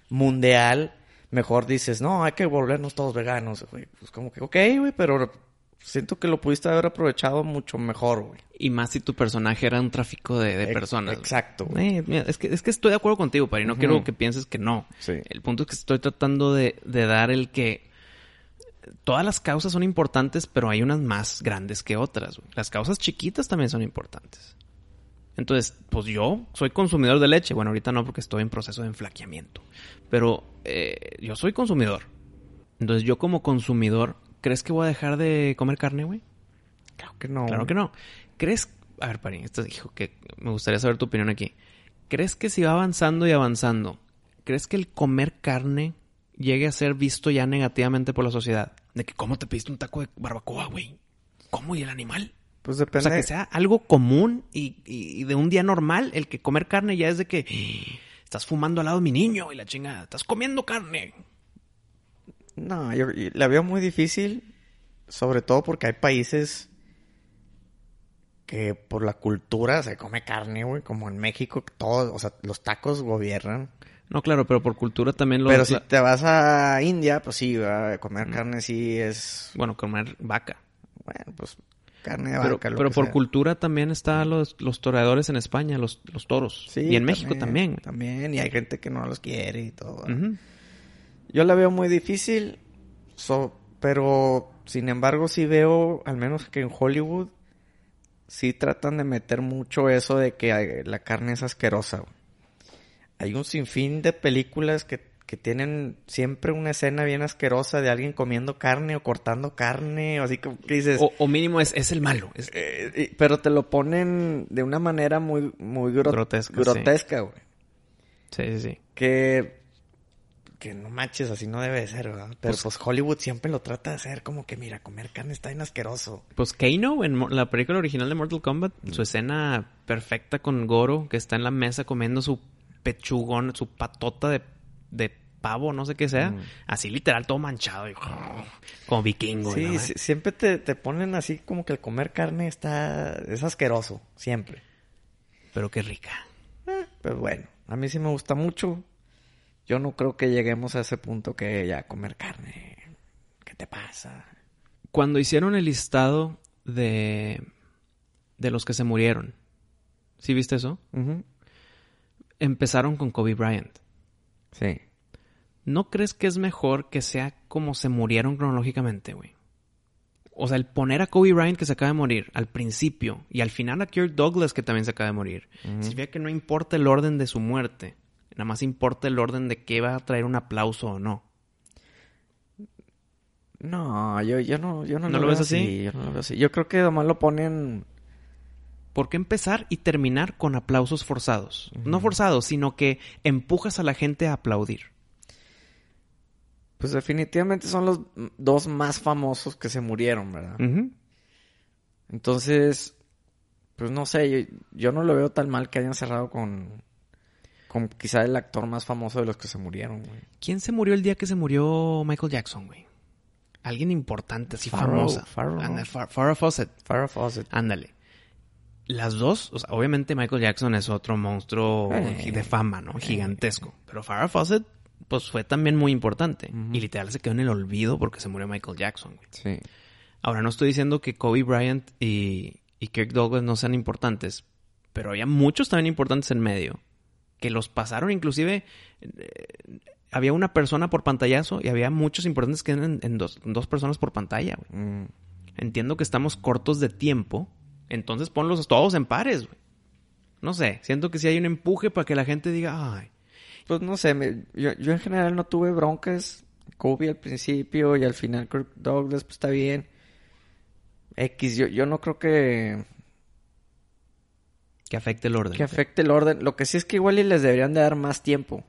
mundial, mejor dices, no, hay que volvernos todos veganos, güey. Pues como que, ok, güey, pero siento que lo pudiste haber aprovechado mucho mejor, güey. Y más si tu personaje era un tráfico de, de personas. Exacto, güey. Eh, mira, es, que, es que estoy de acuerdo contigo, Pari. No quiero que pienses que no. Sí. El punto es que estoy tratando de, de dar el que todas las causas son importantes, pero hay unas más grandes que otras. güey. Las causas chiquitas también son importantes. Entonces, pues yo soy consumidor de leche. Bueno, ahorita no porque estoy en proceso de enflaqueamiento. Pero eh, yo soy consumidor. Entonces, yo como consumidor, ¿crees que voy a dejar de comer carne, güey? Claro que no. Claro que no. ¿Crees... A ver, Pari, esto dijo que me gustaría saber tu opinión aquí. ¿Crees que si va avanzando y avanzando, crees que el comer carne llegue a ser visto ya negativamente por la sociedad? De que, ¿cómo te pediste un taco de barbacoa, güey? ¿Cómo? ¿Y el animal? Pues O depende. sea, que sea algo común y, y- y de un día normal, el que comer carne ya es de que "Ah, estás fumando al lado de mi niño y la chingada, estás comiendo carne. No, yo, yo la veo muy difícil, sobre todo porque hay países que por la cultura se come carne, güey, como en México, que todo, o sea, los tacos gobiernan. No, claro, pero por cultura también lo... Pero si te vas a India, pues sí, comer carne sí es, Bueno, comer vaca. bueno, pues carne de Pero, vaca. lo pero que por sea. cultura también están los, los toreadores en España, los, los toros. Sí, y en México también. También, y hay gente que no los quiere y todo. Ujú. Yo la veo muy difícil, so- pero sin embargo sí veo, al menos que en Hollywood, sí tratan de meter mucho eso de que la carne es asquerosa. güey. Hay un sinfín de películas que, que tienen siempre una escena bien asquerosa de alguien comiendo carne o cortando carne, o así que dices... O, o mínimo es, es el malo. es- eh, pero te lo ponen de una manera muy, muy gro- Grotesca, sí. grotesca, güey. sí, sí, sí. Que, que no manches, así no debe de ser, ¿verdad? Pero Pues- pues, Hollywood siempre lo trata de hacer como que, mira, comer carne está bien asqueroso. Pues Kano, en la película original de Mortal Kombat, su escena perfecta con Goro, que está en la mesa comiendo su pechugón, su patota de, de pavo, no sé qué sea, Mm. así literal, todo manchado, y, como vikingo. Sí, ¿no? sí, siempre te, te ponen así como que el comer carne está... es asqueroso, siempre. Pero qué rica. Eh, Pero bueno, a mí sí me gusta mucho. Yo no creo que lleguemos a ese punto que ya comer carne... ¿Qué te pasa? Cuando hicieron el listado de, de los que se murieron, ¿sí viste eso? Empezaron con Kobe Bryant. Sí. ¿No crees que es mejor que sea como se murieron cronológicamente, güey? O sea, el poner a Kobe Bryant que se acaba de morir al principio y al final a Kirk Douglas que también se acaba de morir. Significa que no importa el orden de su muerte. Nada más importa el orden de que va a traer un aplauso o no. No, yo, yo no, yo no, ¿No lo, lo veo ves así? así. Yo no lo veo así. Yo creo que además lo ponen... ¿Por qué empezar y terminar con aplausos forzados? No forzados, sino que empujas a la gente a aplaudir. Pues definitivamente son los dos más famosos que se murieron, ¿verdad? Entonces, pues no sé, yo, yo no lo veo tan mal que hayan cerrado con, con quizá el actor más famoso de los que se murieron, güey. ¿Quién se murió el día que se murió Michael Jackson, güey? Alguien importante, así Farrah, famosa. Farrah. Anda, Far- Farrah Fawcett. Farrah Fawcett. Ándale. Las dos, o sea, obviamente Michael Jackson es otro monstruo Eh. de fama, ¿no? Gigantesco. Pero Farrah Fawcett, pues fue también muy importante. Y literal se quedó en el olvido porque se murió Michael Jackson, güey. Sí. Ahora, no estoy diciendo que Kobe Bryant y, y Kirk Douglas no sean importantes, pero había muchos también importantes en medio. Que los pasaron, inclusive, eh, había una persona por pantallazo y había muchos importantes que eran en dos, dos personas por pantalla, güey. Mm. Entiendo que estamos cortos de tiempo, entonces ponlos todos en pares, güey. No sé, siento que si hay un empuje para que la gente diga, ay, Pues no sé, me- yo, yo en general no tuve broncas. Kobe al principio y al final Kirk Douglas, pues está bien. X, yo, yo no creo que, que afecte el orden. que afecte el orden. Lo que sí es que igual y les deberían de dar más tiempo.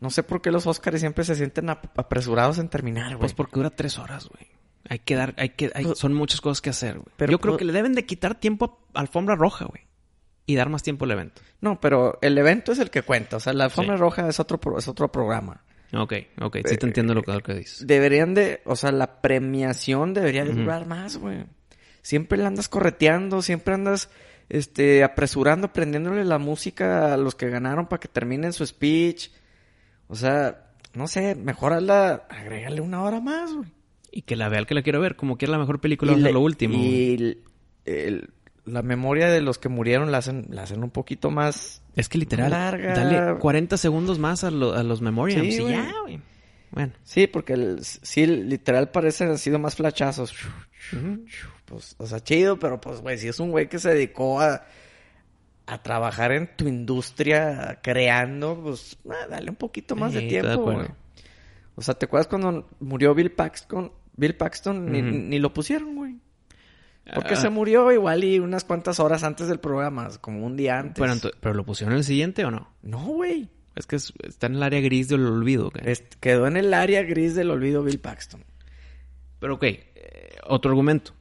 No sé por qué los Oscars siempre se sienten ap- apresurados en terminar, güey. Pues porque dura tres horas, güey. Hay que dar, hay que, hay- Pues- son muchas cosas que hacer, güey. Pero Yo creo pues- que le deben de quitar tiempo a alfombra roja, güey. Y dar más tiempo al evento. No, pero el evento es el que cuenta. O sea, la alfombra Sí. roja es otro, pro- es otro programa. Ok, ok, sí te Eh, entiendo lo que, lo que dices. Deberían de... O sea, la premiación debería de durar más, güey. Siempre la andas correteando, siempre andas este, apresurando, prendiéndole la música a los que ganaron para que terminen su speech. O sea, no sé, mejor hazla, agrégale una hora más, güey. Y que la vea el que la quiero ver, como que es la mejor película, le- lo último. Y el- el- la memoria de los que murieron la hacen, la hacen un poquito más... Es que literal, larga. dale 40 segundos más a, lo- a los memoriams Sí, y güey. ya, güey. Bueno. Sí, porque el- sí, literal parece han sido más flachazos. Pues, o sea, chido, pero pues, güey, si es un güey que se dedicó a, a trabajar en tu industria creando, pues, ah, dale un poquito más Sí, de tiempo, güey. O sea, ¿te acuerdas cuando murió Bill Paxton? Bill Paxton ni, lo pusieron, güey. Porque Ah. se murió igual y unas cuantas horas antes del programa, como un día antes. Pero, ¿Pero lo pusieron el siguiente o no? No, güey. Es que es- está en el área gris del olvido. Es- Quedó en el área gris del olvido Bill Paxton. Pero ok, otro argumento.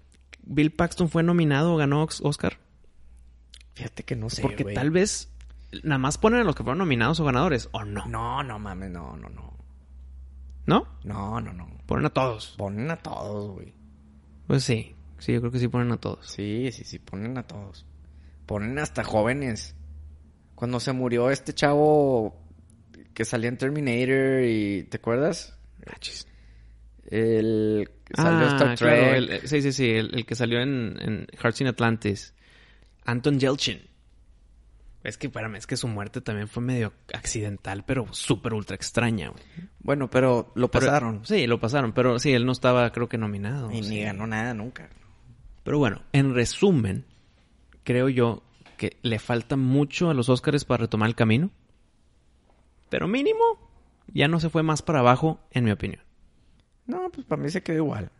¿Bill Paxton fue nominado o ganó Oscar? Fíjate que no sé, Porque tal vez nada más ponen a los que fueron nominados o ganadores, ¿o no? No, no mames, no, no, no. ¿No? No, no, no. Ponen a todos. Ponen a todos, güey. Pues sí, sí, yo creo que sí ponen a todos. Sí, sí, sí, ponen a todos. Ponen hasta jóvenes. Cuando se murió este chavo que salía en Terminator y... ¿Te acuerdas? El que salió Star Trek. Ah, claro, el- sí, sí, sí, el, el que salió en, en Hearts in Atlantis. Anton Yelchin. Es que, espérame, es que su muerte también fue medio accidental, pero súper ultra extraña, güey. Bueno, pero lo Pero- pasaron. sí, lo pasaron, pero sí, él no estaba, creo que nominado. y sí. ni ganó nada nunca. Pero bueno, en resumen, creo yo que le falta mucho a los Oscars para retomar el camino. Pero mínimo, ya no se fue más para abajo, en mi opinión. No, pues para mí se quedó igual.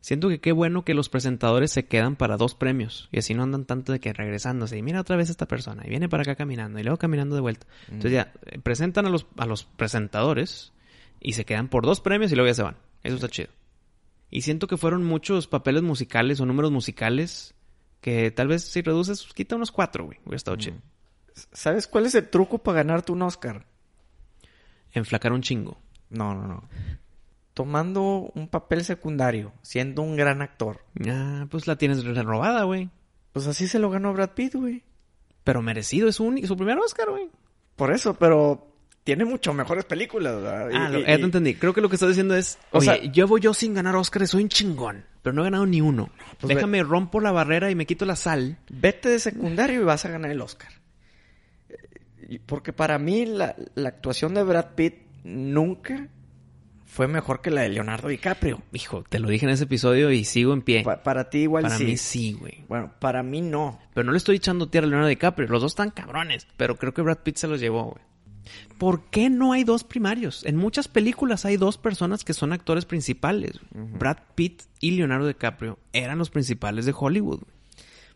Siento que qué bueno que los presentadores se quedan para dos premios y así no andan tanto de que regresándose y mira otra vez esta persona y viene para acá caminando y luego caminando de vuelta. Entonces ya eh, presentan a los, a los presentadores y se quedan por dos premios y luego ya se van. Eso está chido. Y siento que fueron muchos papeles musicales o números musicales que tal vez si reduces, pues, quita unos cuatro, güey. Hubiera estado chido. ¿Sabes cuál es el truco para ganarte un Oscar? Enflacar un chingo. No, no, no. Tomando un papel secundario, siendo un gran actor. Ah, pues la tienes robada, güey. Pues así se lo ganó Brad Pitt, güey. Pero merecido, es su, uni- su primer Oscar, güey. Por eso, pero tiene mucho mejores películas, ¿verdad? Y- Ah, lo- y- ya te entendí. Creo que lo que estás diciendo es, O oye, sea- llevo yo sin ganar Oscar, soy un chingón, pero no he ganado ni uno. Pues Déjame rompo la barrera y me quito la sal. Vete de secundario y vas a ganar el Oscar. Eh, Porque para mí la, la actuación de Brad Pitt nunca fue mejor que la de Leonardo DiCaprio. Hijo, te lo dije en ese episodio y sigo en pie. Pa- para ti igual Para sí. mí sí, güey. Bueno, para mí no. Pero no le estoy echando tierra a Leonardo DiCaprio. Los dos están cabrones. Pero creo que Brad Pitt se los llevó, güey. ¿Por qué no hay dos primarios? En muchas películas hay dos personas que son actores principales. Brad Pitt y Leonardo DiCaprio eran los principales de Hollywood.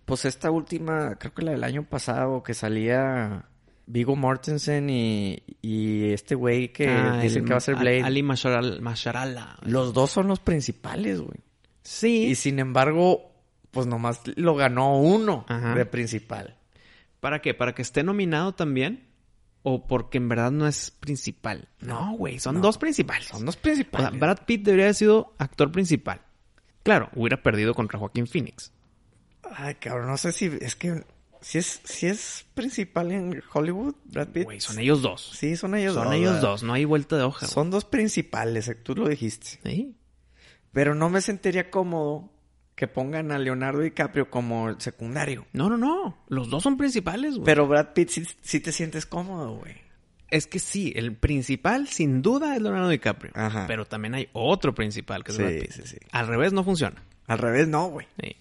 Pues esta última, creo que la del año pasado, que salía Vigo Mortensen y, y este güey que Ah, dicen el- que va a ser Blade. Ali Masharal- Masharala. Los dos son los principales, güey. Sí. Y sin embargo, pues nomás lo ganó uno Ajá. de principal. ¿Para qué? ¿Para que esté nominado también? ¿O porque en verdad no es principal? No, güey, son no. dos principales. Son O sea, principales. Brad Pitt debería haber sido actor principal. Claro, hubiera perdido contra Joaquín Phoenix. Ay, cabrón, no sé si es que si es si es principal en Hollywood, Brad Pitt. Güey, son ellos dos. Sí, son ellos son dos. ellos ¿verdad? dos, no hay vuelta de hoja. Son dos principales, eh, tú lo dijiste. Sí. Pero no me sentiría cómodo que pongan a Leonardo DiCaprio como el secundario. No, no, no. Los dos son principales, güey. Pero Brad Pitt sí, sí te sientes cómodo, güey. Es que sí, el principal sin duda es Leonardo DiCaprio. Ajá. Pero también hay otro principal que es Sí, Brad Pitt. sí, sí. Al revés no funciona. Al revés, no, güey. Sí.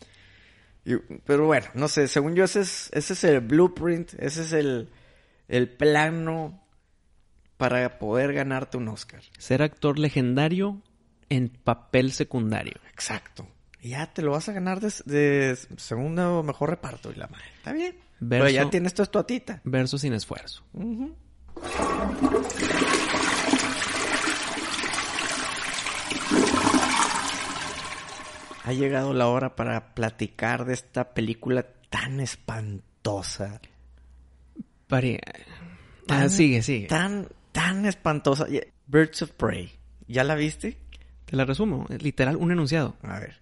Y- Pero bueno, no sé, según yo ese es, ese es el blueprint, ese es el, el plano para poder ganarte un Oscar. Ser actor legendario en papel secundario. Exacto. Y ya te lo vas a ganar de, de segundo mejor reparto y la madre. Está bien. Pero ya tienes tu estuatita. Verso sin esfuerzo. Ujú. Ha llegado la hora para platicar de esta película tan espantosa. Pare... Ah, sigue, sigue. Tan, tan espantosa. Birds of Prey. ¿Ya la viste? Te la resumo. Literal, un enunciado. A ver.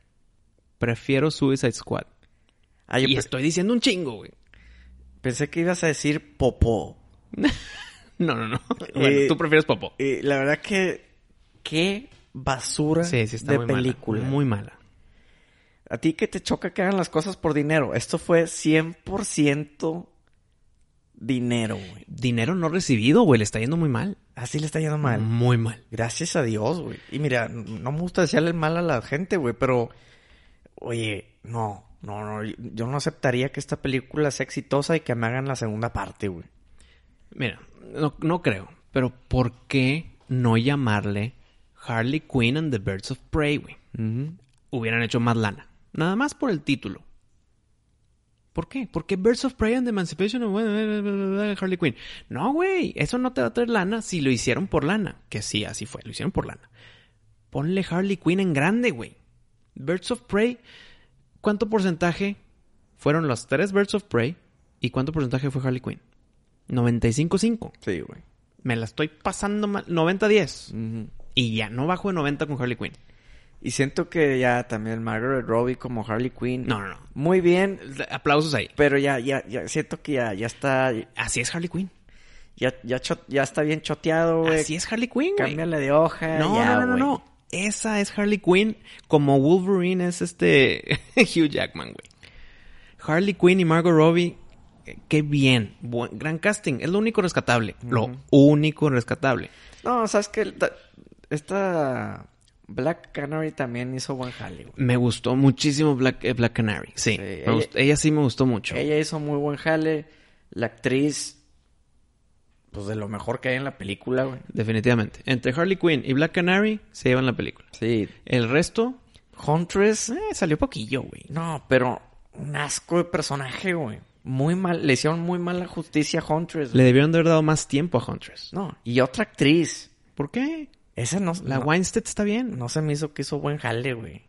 Prefiero Suicide Squad. Ah, yo y estoy diciendo un chingo, güey. pensé que ibas a decir popó. No, no, no. Bueno, Eh, tú prefieres Popo. Y la verdad que... Qué basura Sí, sí, está de muy película. mala. Muy mala. A ti que te choca que hagan las cosas por dinero. Esto fue 100% dinero, güey. Dinero no recibido, güey. Le está yendo muy mal. Así le está yendo mal. Muy mal. Gracias a Dios, güey. Y mira, no me gusta decirle el mal a la gente, güey, pero... Oye, no, no, no. Yo no aceptaría que esta película sea exitosa y que me hagan la segunda parte, güey. Mira, no, no creo. Pero ¿por qué no llamarle Harley Quinn and the Birds of Prey, güey? Hubieran hecho más lana. Nada más por el título. ¿Por qué? Porque Birds of Prey and the Emancipation of Harley Quinn. No, güey, eso no te va a traer lana si lo hicieron por lana. Que sí, así fue, lo hicieron por lana. Ponle Harley Quinn en grande, güey. Birds of Prey, ¿cuánto porcentaje fueron los tres Birds of Prey y cuánto porcentaje fue Harley Quinn? 95-5. Sí, güey. Me la estoy pasando mal. 90-10. Y ya, no bajo de 90 con Harley Quinn. Y siento que ya también Margaret Robbie como Harley Quinn. No, no, no. Muy bien, Aplausos ahí. pero ya, ya, ya siento que ya, ya está, Así es Harley Quinn. ya, ya, cho- ya está bien choteado, güey. Así es Harley Quinn, güey. Cámbiale de hoja. No, ya, no, no, no, no. Esa es Harley Quinn como Wolverine es este Hugh Jackman, güey. Harley Quinn y Margot Robbie, eh, qué bien. Buen, gran casting. Es lo único rescatable. Lo único rescatable. No, sabes que esta Black Canary también hizo buen jale, güey. Me gustó muchísimo Black, eh, Black Canary. Sí. Ella- gustó- ella sí me gustó mucho. Ella hizo muy buen jale. La actriz, pues de lo mejor que hay en la película, güey. Definitivamente. Entre Harley Quinn y Black Canary se llevan la película. Sí. El resto Huntress, eh, salió poquillo, güey. no, pero un asco de personaje, güey. Muy mal, le hicieron muy mala justicia a Huntress. Le debieron de haber dado más tiempo a Huntress. No, y otra actriz. ¿Por qué? Esa no, La no, Weinstein está bien. no se me hizo que hizo buen jale, güey.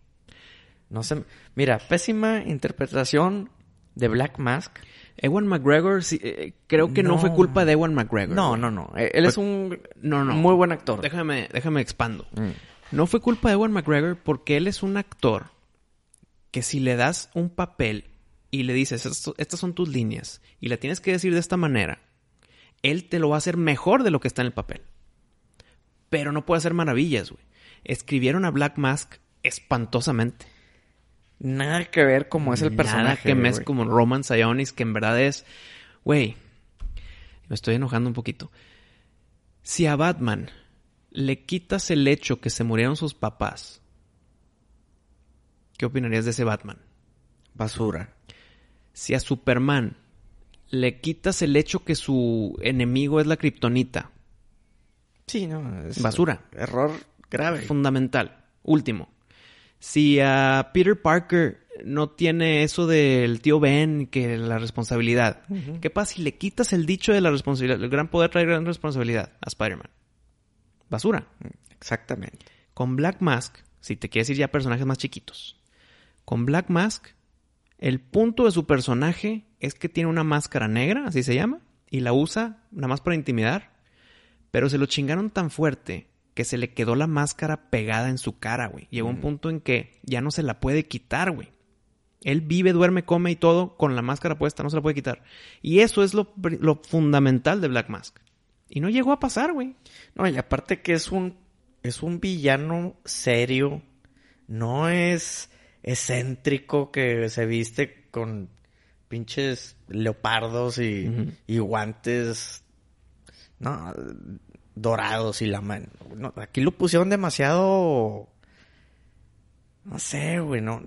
No se... Mira, pésima interpretación de Black Mask. Ewan McGregor, sí, eh, creo que no. No. fue culpa de Ewan McGregor. No, no, no. Eh, Él es un No, no. muy buen actor. Déjame, déjame expando. Mm. No fue culpa de Ewan McGregor porque él es un actor que si le das un papel y le dices, "Esto- estas son tus líneas, y la tienes que decir de esta manera, él te lo va a hacer mejor de lo que está en el papel. Pero no puede hacer maravillas, güey. Escribieron a Black Mask espantosamente. Nada que ver como es el personaje. Nada que me es güey. como Roman Sionis, que en verdad es. Güey, me estoy enojando un poquito. Si a Batman le quitas el hecho que se murieron sus papás, ¿qué opinarías de ese Batman? Basura. Si a Superman le quitas el hecho que su enemigo es la kriptonita, Sí, no. es Basura. Error grave. fundamental. Último. Si a Peter Parker no tiene eso del tío Ben, que la responsabilidad, ¿qué pasa si le quitas el dicho de la responsabilidad? El gran poder trae gran responsabilidad a Spider-Man. Basura. Exactamente. Con Black Mask, si te quieres ir ya a personajes más chiquitos, con Black Mask, el punto de su personaje es que tiene una máscara negra, así se llama, y la usa nada más para intimidar, pero se lo chingaron tan fuerte que se le quedó la máscara pegada en su cara, güey. Llegó un punto en que ya no se la puede quitar, güey. Él vive, duerme, come y todo con la máscara puesta, no se la puede quitar. Y eso es lo, lo fundamental de Black Mask. Y no llegó a pasar, güey. No, y aparte que es un es un villano serio. No es excéntrico que se viste con pinches leopardos y, y guantes no dorados y la mano. No, aquí lo pusieron demasiado no sé, güey, no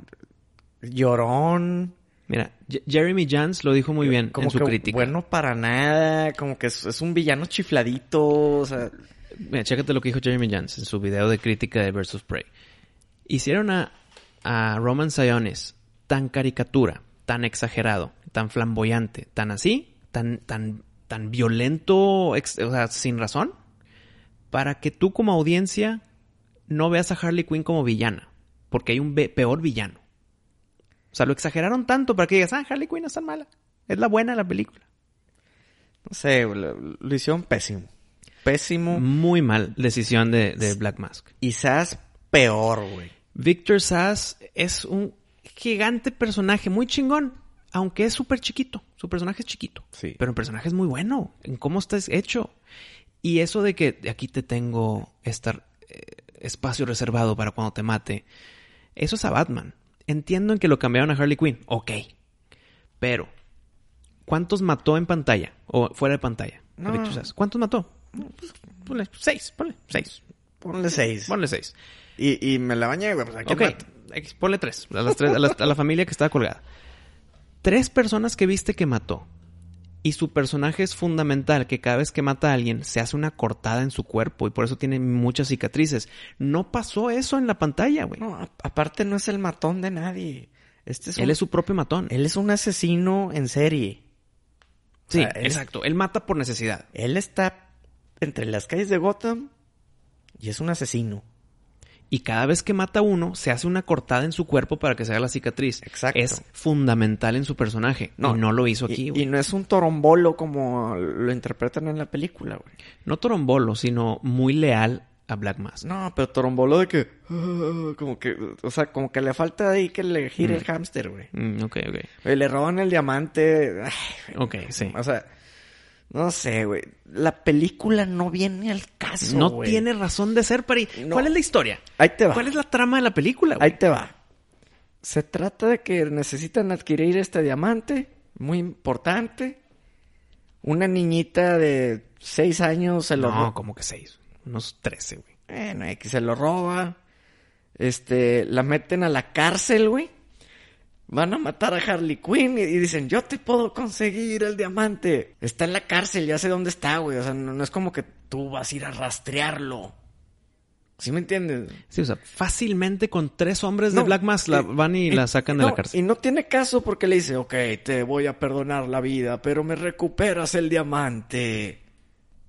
llorón. Mira, Jeremy Jans lo dijo muy bien como en su que crítica. bueno para nada, como que es, es un villano chifladito, o sea, Mira, chécate lo que dijo Jeremy Jans en su video de crítica de Versus Prey. Hicieron a, a Roman Sionis tan caricatura, tan exagerado, tan flamboyante, tan así, tan, tan, tan violento, ex- o sea, sin razón, para que tú como audiencia no veas a Harley Quinn como villana, porque hay un peor villano. O sea, lo exageraron tanto para que digas, ah, Harley Quinn no es tan mala. Es la buena de la película. no sé, lo, lo hicieron pésimo. Pésimo. Muy mal decisión de, de Black Mask. Y Sass peor, güey. Victor Sass es un gigante personaje, muy chingón, aunque es súper chiquito. Su personaje es chiquito, Sí. pero el personaje es muy bueno en cómo está hecho. Y eso de que aquí te tengo este espacio reservado para cuando te mate, eso es a Batman. Entiendo en que lo cambiaron a Harley Quinn, ok. Pero, ¿cuántos mató en pantalla? O fuera de pantalla. No. ¿Cuántos mató? Pues, Ponle seis, ponle seis. Ponle seis. Ponle seis. Y, y me la bañé, güey. Pues, ¿a quién Ok, mato? Ponle tres. A, las tres a, la, a la familia que estaba colgada. Tres personas que viste que mató. Y su personaje es fundamental, que cada vez que mata a alguien se hace una cortada en su cuerpo y por eso tiene muchas cicatrices. No pasó eso en la pantalla, güey. No, aparte no es el matón de nadie. Este es Él un- es su propio matón. él es un asesino en serie. sí, sea, él- exacto. Él mata por necesidad. Él está entre las calles de Gotham y es un asesino. Y cada vez que mata a uno, se hace una cortada en su cuerpo para que se haga la cicatriz. Exacto. Es fundamental en su personaje. No, y no lo hizo aquí, Y, güey. y no es un torombolo como lo interpretan en la película, güey. No torombolo, sino muy leal a Black Mask. No, pero torombolo de que... ah, como que... O sea, como que le falta ahí que le gire Mm. el hámster, güey. Mm, ok, ok. Le roban el diamante. ay. Ok, sí. O sea... No sé, güey. La película no viene al caso, no güey. tiene razón de ser, Pari. No. ¿Cuál es la historia? Ahí te va. ¿Cuál es la trama de la película, güey? Ahí te va. Se trata de que necesitan adquirir este diamante, muy importante. Una niñita de seis años se lo No, como que seis. Unos trece, güey. Bueno, X se lo roba. Este, la meten a la cárcel, güey. Van a matar a Harley Quinn y, y dicen, yo te puedo conseguir el diamante. Está en la cárcel, ya sé dónde está, güey. O sea, no, no es como que tú vas a ir a rastrearlo. ¿Sí me entiendes? Sí, o sea, fácilmente con tres hombres de Black Mask la van y, y- la sacan de la cárcel. Y no tiene caso porque le dice, ok, te voy a perdonar la vida, pero me recuperas el diamante.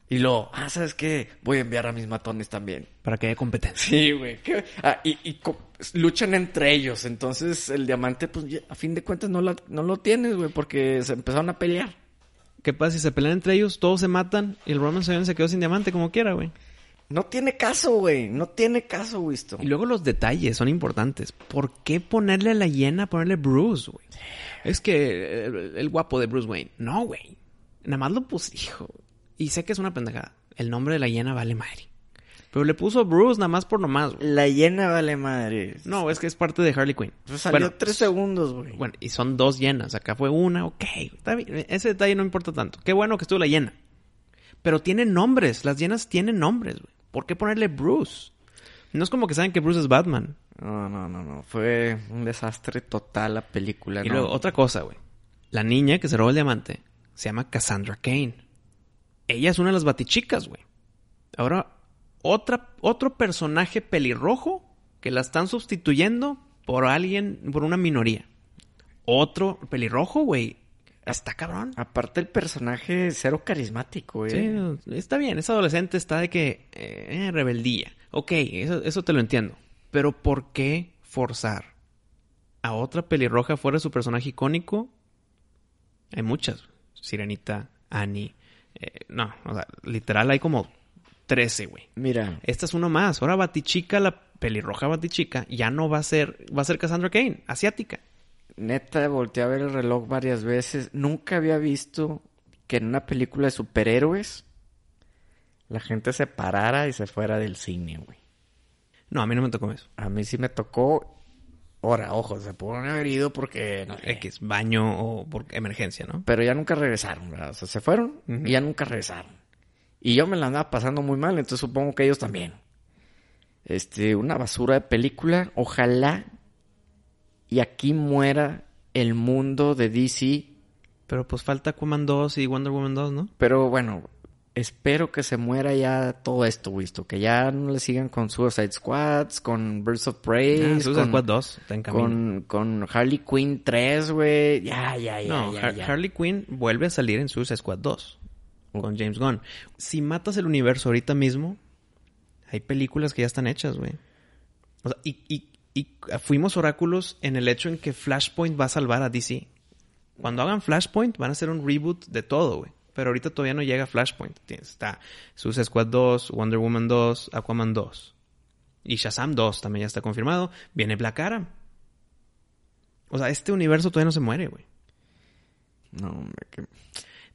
Y luego, ah, ¿sabes qué? Voy a enviar a mis matones también. Para que haya competencia. Sí, güey. Ah, y y co- luchan entre ellos. Entonces, el diamante, pues, ya, a fin de cuentas, no, la- no lo tienes, güey, porque se empezaron a pelear. ¿Qué pasa si se pelean entre ellos, todos se matan y el Roman Reigns se quedó sin diamante como quiera, güey? No tiene caso, güey. No tiene caso, Wisto. Y luego los detalles son importantes. ¿Por qué ponerle a la hiena, ponerle Bruce, güey? Es que el, el guapo de Bruce Wayne. No, güey. Nada más lo puse, hijo. Y sé que es una pendejada. El nombre de la hiena vale madre. Pero le puso Bruce nada más por nomás, güey. La hiena vale madre. No, es que es parte de Harley Quinn. Pues salió Bueno, tres segundos, güey. Bueno, y son dos llenas. Acá fue una, ok. Está bien. Ese detalle no importa tanto. Qué bueno que estuvo la llena. Pero tiene nombres. Las llenas tienen nombres, güey. ¿Por qué ponerle Bruce? No es como que saben que Bruce es Batman. No, no, no, no. Fue un desastre total la película. Y ¿no? luego, otra cosa, güey. La niña que se roba el diamante se llama Cassandra Kane. Ella es una de las batichicas, güey. Ahora, otra, otro personaje pelirrojo que la están sustituyendo por alguien, por una minoría. Otro pelirrojo, güey. Está cabrón. Aparte el personaje cero carismático, güey. Sí, está bien, es adolescente, está de que eh, rebeldía. Ok, eso, eso te lo entiendo. Pero ¿por qué forzar a otra pelirroja fuera de su personaje icónico? Hay muchas. Sirenita, Annie. eh, no, o sea, literal hay como 13, güey. Mira, Esta es uno más. Ahora Batichica, la pelirroja Batichica, ya no va a ser, va a ser Cassandra Kane, asiática. neta, volteé a ver el reloj varias veces. Nunca había visto que en una película de superhéroes la gente se parara y se fuera del cine, güey. No, a mí no me tocó eso. A mí sí me tocó. Ahora, ojo, se pudieron haber ido porque... no sé. X, baño o por emergencia, ¿no? Pero ya nunca regresaron, ¿verdad? O sea, se fueron y ya nunca regresaron. Y yo me la andaba pasando muy mal, entonces supongo que ellos también. Este, una basura de película. Ojalá y aquí muera el mundo de DC. Pero pues falta Aquaman 2 y Wonder Woman 2, ¿no? Pero bueno, espero que se muera ya todo esto, visto. Que ya no le sigan con Suicide Squads, con Birds of Prey, Ah, Suicide Squad 2 está en camino. con, con Harley Quinn 3, güey. Ya, ya, ya, no, ya, Har- ya. Harley Quinn vuelve a salir en Suicide Squad 2 con James Gunn. Si matas el universo ahorita mismo, hay películas que ya están hechas, güey. O sea, y, y- y fuimos oráculos en el hecho en que Flashpoint va a salvar a DC. Cuando hagan Flashpoint van a hacer un reboot de todo, güey. Pero ahorita todavía no llega Flashpoint. Está Suicide Squad 2, Wonder Woman 2, Aquaman 2. Y Shazam 2 también ya está confirmado. Viene Black Adam. O sea, este universo todavía no se muere, güey. No, hombre, que...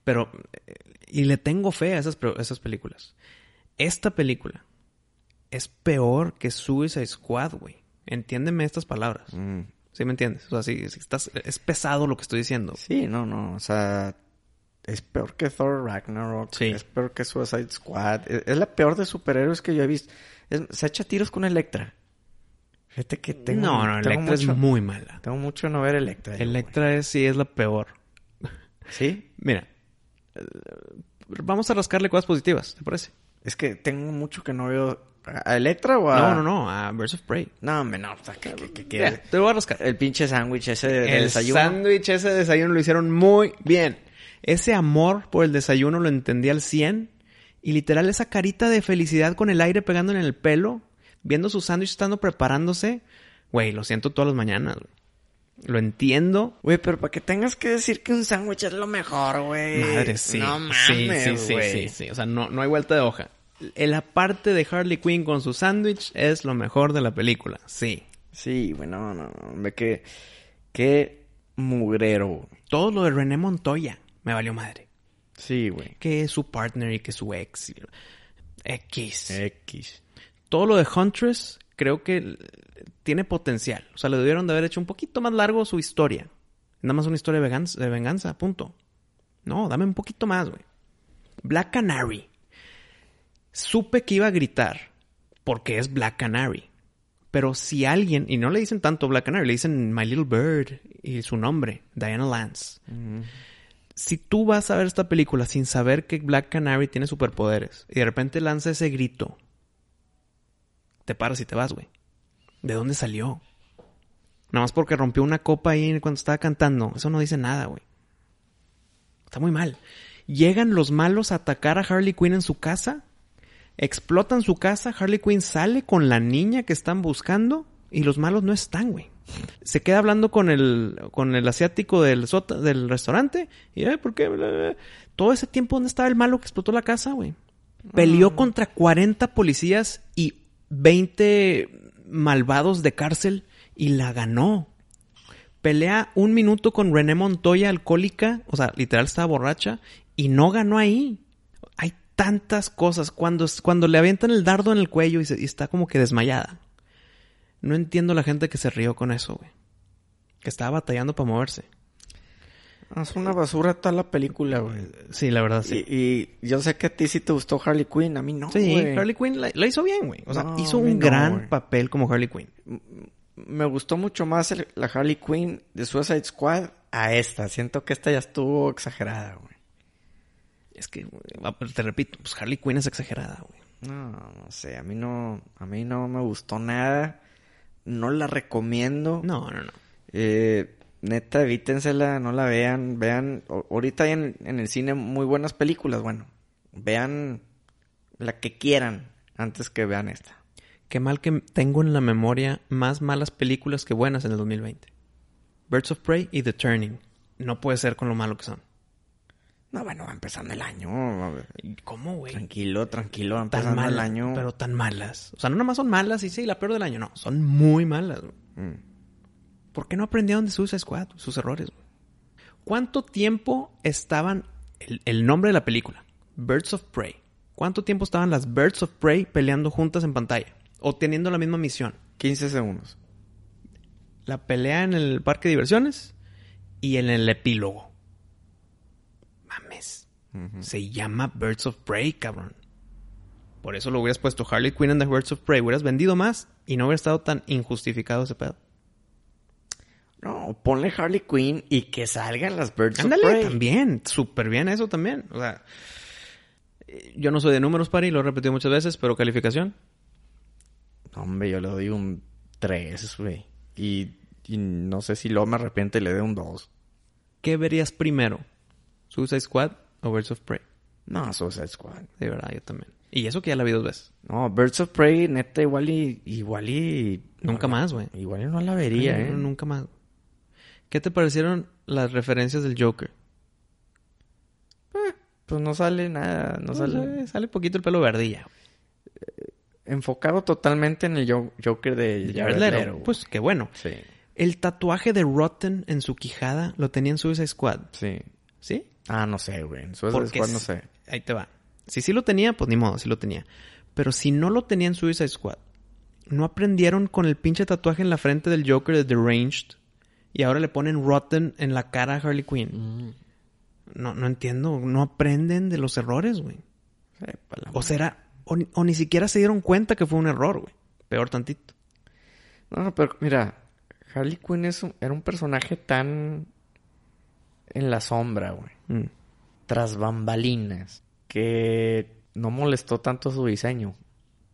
Pero, eh, y le tengo fe a esas, esas películas. Esta película es peor que Suicide Squad, güey. Entiéndeme estas palabras. Mm. ¿Sí me entiendes? O sea, estás, es pesado lo que estoy diciendo. Sí, no, no, o sea, es peor que Thor Ragnarok, Sí. es peor que Suicide Squad, es, es la peor de superhéroes que yo he visto. Es- se echa tiros con Electra. Fíjate que tengo, no, no, tengo Electra es muy mala. Tengo mucho no ver Electra. yo, Electra es, sí es la peor. ¿Sí? Mira, vamos a rascarle cosas positivas, ¿te parece? Es que tengo mucho que no veo. ¿A Electra o a.? No, no, no, a Birds of Prey. No, hombre, no. O sea, Mira, te voy a rascar. El pinche sándwich ese de, El desayuno. sándwich ese de desayuno lo hicieron muy bien. Ese amor por el desayuno lo entendí al 100. Y literal esa carita de felicidad con el aire pegando en el pelo, viendo su sándwich estando preparándose. Güey, lo siento todas las mañanas, güey. Lo entiendo. Güey, pero para que tengas que decir que un sándwich es lo mejor, güey. Madre, sí. No mames, sí, sí, sí, güey. sí, sí. O sea, no, no hay vuelta de hoja. La parte de Harley Quinn con su sándwich es lo mejor de la película. Sí. Sí, güey, no, no, no. Hombre, qué, qué mugrero. güey. Todo lo de René Montoya me valió madre. Sí, güey. Que es su partner y que es su ex. X. X. todo lo de Huntress creo que tiene potencial. O sea, le debieron de haber hecho un poquito más largo su historia. Nada más una historia de venganza, de venganza, punto. No, dame un poquito más, güey. Black Canary. Supe que iba a gritar porque es Black Canary. Pero si alguien, y no le dicen tanto Black Canary, le dicen My Little Bird y su nombre, Diana Lance. Si tú vas a ver esta película sin saber que Black Canary tiene superpoderes y de repente lanza ese grito te paras y te vas, güey. ¿De dónde salió? Nada más porque rompió una copa ahí cuando estaba cantando. Eso no dice nada, güey. Está muy mal. Llegan los malos a atacar a Harley Quinn en su casa. Explotan su casa. Harley Quinn sale con la niña que están buscando. Y los malos no están, güey. Se queda hablando con el, con el asiático del, sota- del restaurante. Y, "Ay, ¿por qué? Bla, bla, bla". Todo ese tiempo, ¿dónde estaba el malo que explotó la casa, güey? Peleó contra 40 policías y 20 malvados de cárcel y la ganó. Pelea un minuto con René Montoya, alcohólica, o sea, literal estaba borracha, y no ganó ahí. Hay tantas cosas. Cuando, cuando le avientan el dardo en el cuello y, se- y está como que desmayada. No entiendo la gente que se rió con eso, güey. Que estaba batallando para moverse. Es una basura toda la película, güey. Sí, la verdad, sí. Y, y yo sé que a ti sí te gustó Harley Quinn, a mí no, Sí, güey. Harley Quinn la, la hizo bien, güey. O sea, No, hizo un no, gran güey. papel como Harley Quinn. Me gustó mucho más el- la Harley Quinn de Suicide Squad a esta. Siento que esta ya estuvo exagerada, güey. Es que, güey, te repito, pues Harley Quinn es exagerada, güey. No, no sé, a mí no, a mí no me gustó nada. No la recomiendo. No, no, no. Eh, neta, evítensela, no la vean. Vean, ahorita hay en, en el cine muy buenas películas, bueno. Vean la que quieran antes que vean esta. Qué mal que tengo en la memoria más malas películas que buenas en el 2020. Birds of Prey y The Turning. No puede ser con lo malo que son. No, bueno, va empezando el año. ¿Cómo, güey? Tranquilo, tranquilo, va Tan empezando el año. pero tan malas. O sea, no nada más son malas y sí, la peor del año. No, son muy malas, güey. Mm. ¿Por qué no aprendieron de Suicide Squad? Sus errores, güey. ¿Cuánto tiempo estaban... El, el nombre de la película. Birds of Prey. ¿Cuánto tiempo estaban las Birds of Prey peleando juntas en pantalla? O teniendo la misma misión. 15 segundos. La pelea en el parque de diversiones y en el epílogo. Mames. Se llama Birds of Prey, cabrón. Por eso lo hubieras puesto Harley Quinn and the Birds of Prey. Hubieras vendido más y no hubiera estado tan injustificado ese pedo. No, ponle Harley Quinn y que salgan las Birds Ándale, of Prey. también. Súper bien eso también. O sea, eh, yo no soy de números, Pari, lo he repetido muchas veces, pero calificación. No, Hombre, yo le doy un 3, güey. Y, y no sé si luego me arrepiento y le doy un 2. ¿Qué verías primero? ¿Suicide Squad o Birds of Prey? No, Suicide Squad. De verdad, yo también. Y eso que ya la vi dos veces. No, Birds of Prey, neta, igual y... Igual y... Nunca no más, güey. Igual y no la vería, Ay, ¿eh? no, Nunca más. ¿Qué te parecieron las referencias del Joker? Pues no sale nada, no No sale... sé, sale poquito el pelo verdilla. Enfocado totalmente en el Jo- Joker de De Jared Leto. Pues qué bueno. Sí, El tatuaje de Rotten en su quijada lo tenía en Suicide Squad. sí. ¿Sí? Ah, no sé, güey. En Suicide Porque Squad no sé. Ahí te va. Si sí lo tenía, pues ni modo, sí lo tenía. Pero si no lo tenía en Suicide Squad, ¿no aprendieron con el pinche tatuaje en la frente del Joker de Deranged? Y ahora le ponen Rotten en la cara a Harley Quinn. No, no entiendo. No aprenden de los errores, güey. O será... O, ni- o ni siquiera se dieron cuenta que fue un error, güey. Peor tantito. No, no, pero mira, Harley Quinn es un- era un personaje tan en la sombra, güey. Mm. Tras bambalinas. Que no molestó tanto su diseño.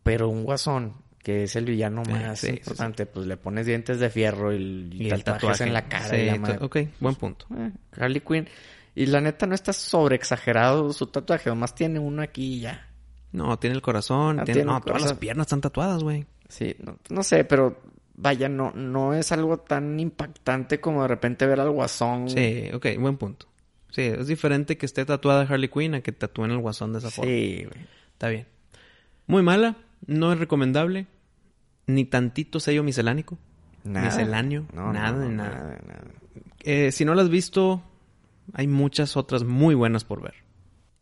Pero un guasón, que es el villano más sí, sí, importante, pues le pones dientes de fierro y, Y el tatuaje en la cara. Y la madre. ok, buen punto. Eh, Harley Quinn. Y la neta no está sobre exagerado su tatuaje, nomás tiene uno aquí y ya. No, tiene el corazón, Ah, tiene... tiene No, todas las piernas están tatuadas, güey. Sí, no, no sé, pero vaya, no, no es algo tan impactante como de repente ver al guasón. Sí, ok, buen punto. Sí, es diferente que esté tatuada Harley Quinn a que tatúen el guasón de esa forma. Sí, güey. Está bien. Muy mala, no es recomendable. Ni tantito sello miscelánico. Nada. Misceláneo, No, nada no, nada. nada. Eh, si no la has visto, hay muchas otras muy buenas por ver.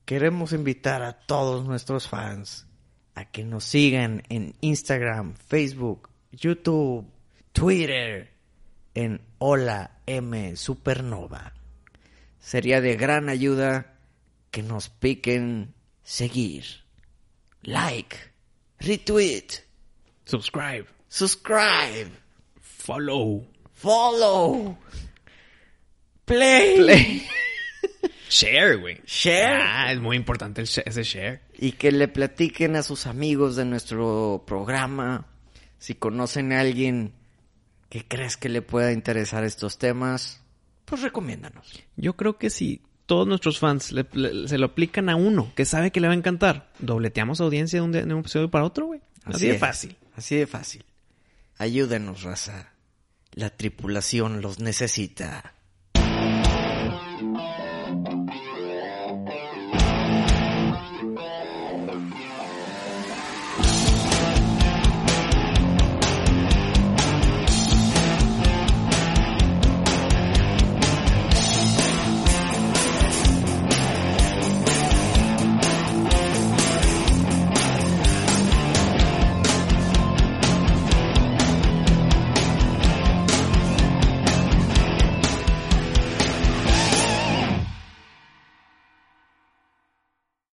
Queremos invitar a todos nuestros fans a que nos sigan en Instagram, Facebook, YouTube, Twitter, en Hola M Supernova. Sería de gran ayuda que nos piquen seguir, like, retweet, Subscribe, subscribe, follow, follow, play, share, güey. share. Ah, es muy importante el sh- ese share. y que le platiquen a sus amigos de nuestro programa. Si conocen a alguien que crees que le pueda interesar estos temas, pues recomiéndanos. Yo creo que si todos nuestros fans le- le- se lo aplican a uno que sabe que le va a encantar, dobleteamos audiencia de un, de un episodio para otro, güey. Así, de es, fácil. Así de fácil. Ayúdenos, raza. La tripulación los necesita.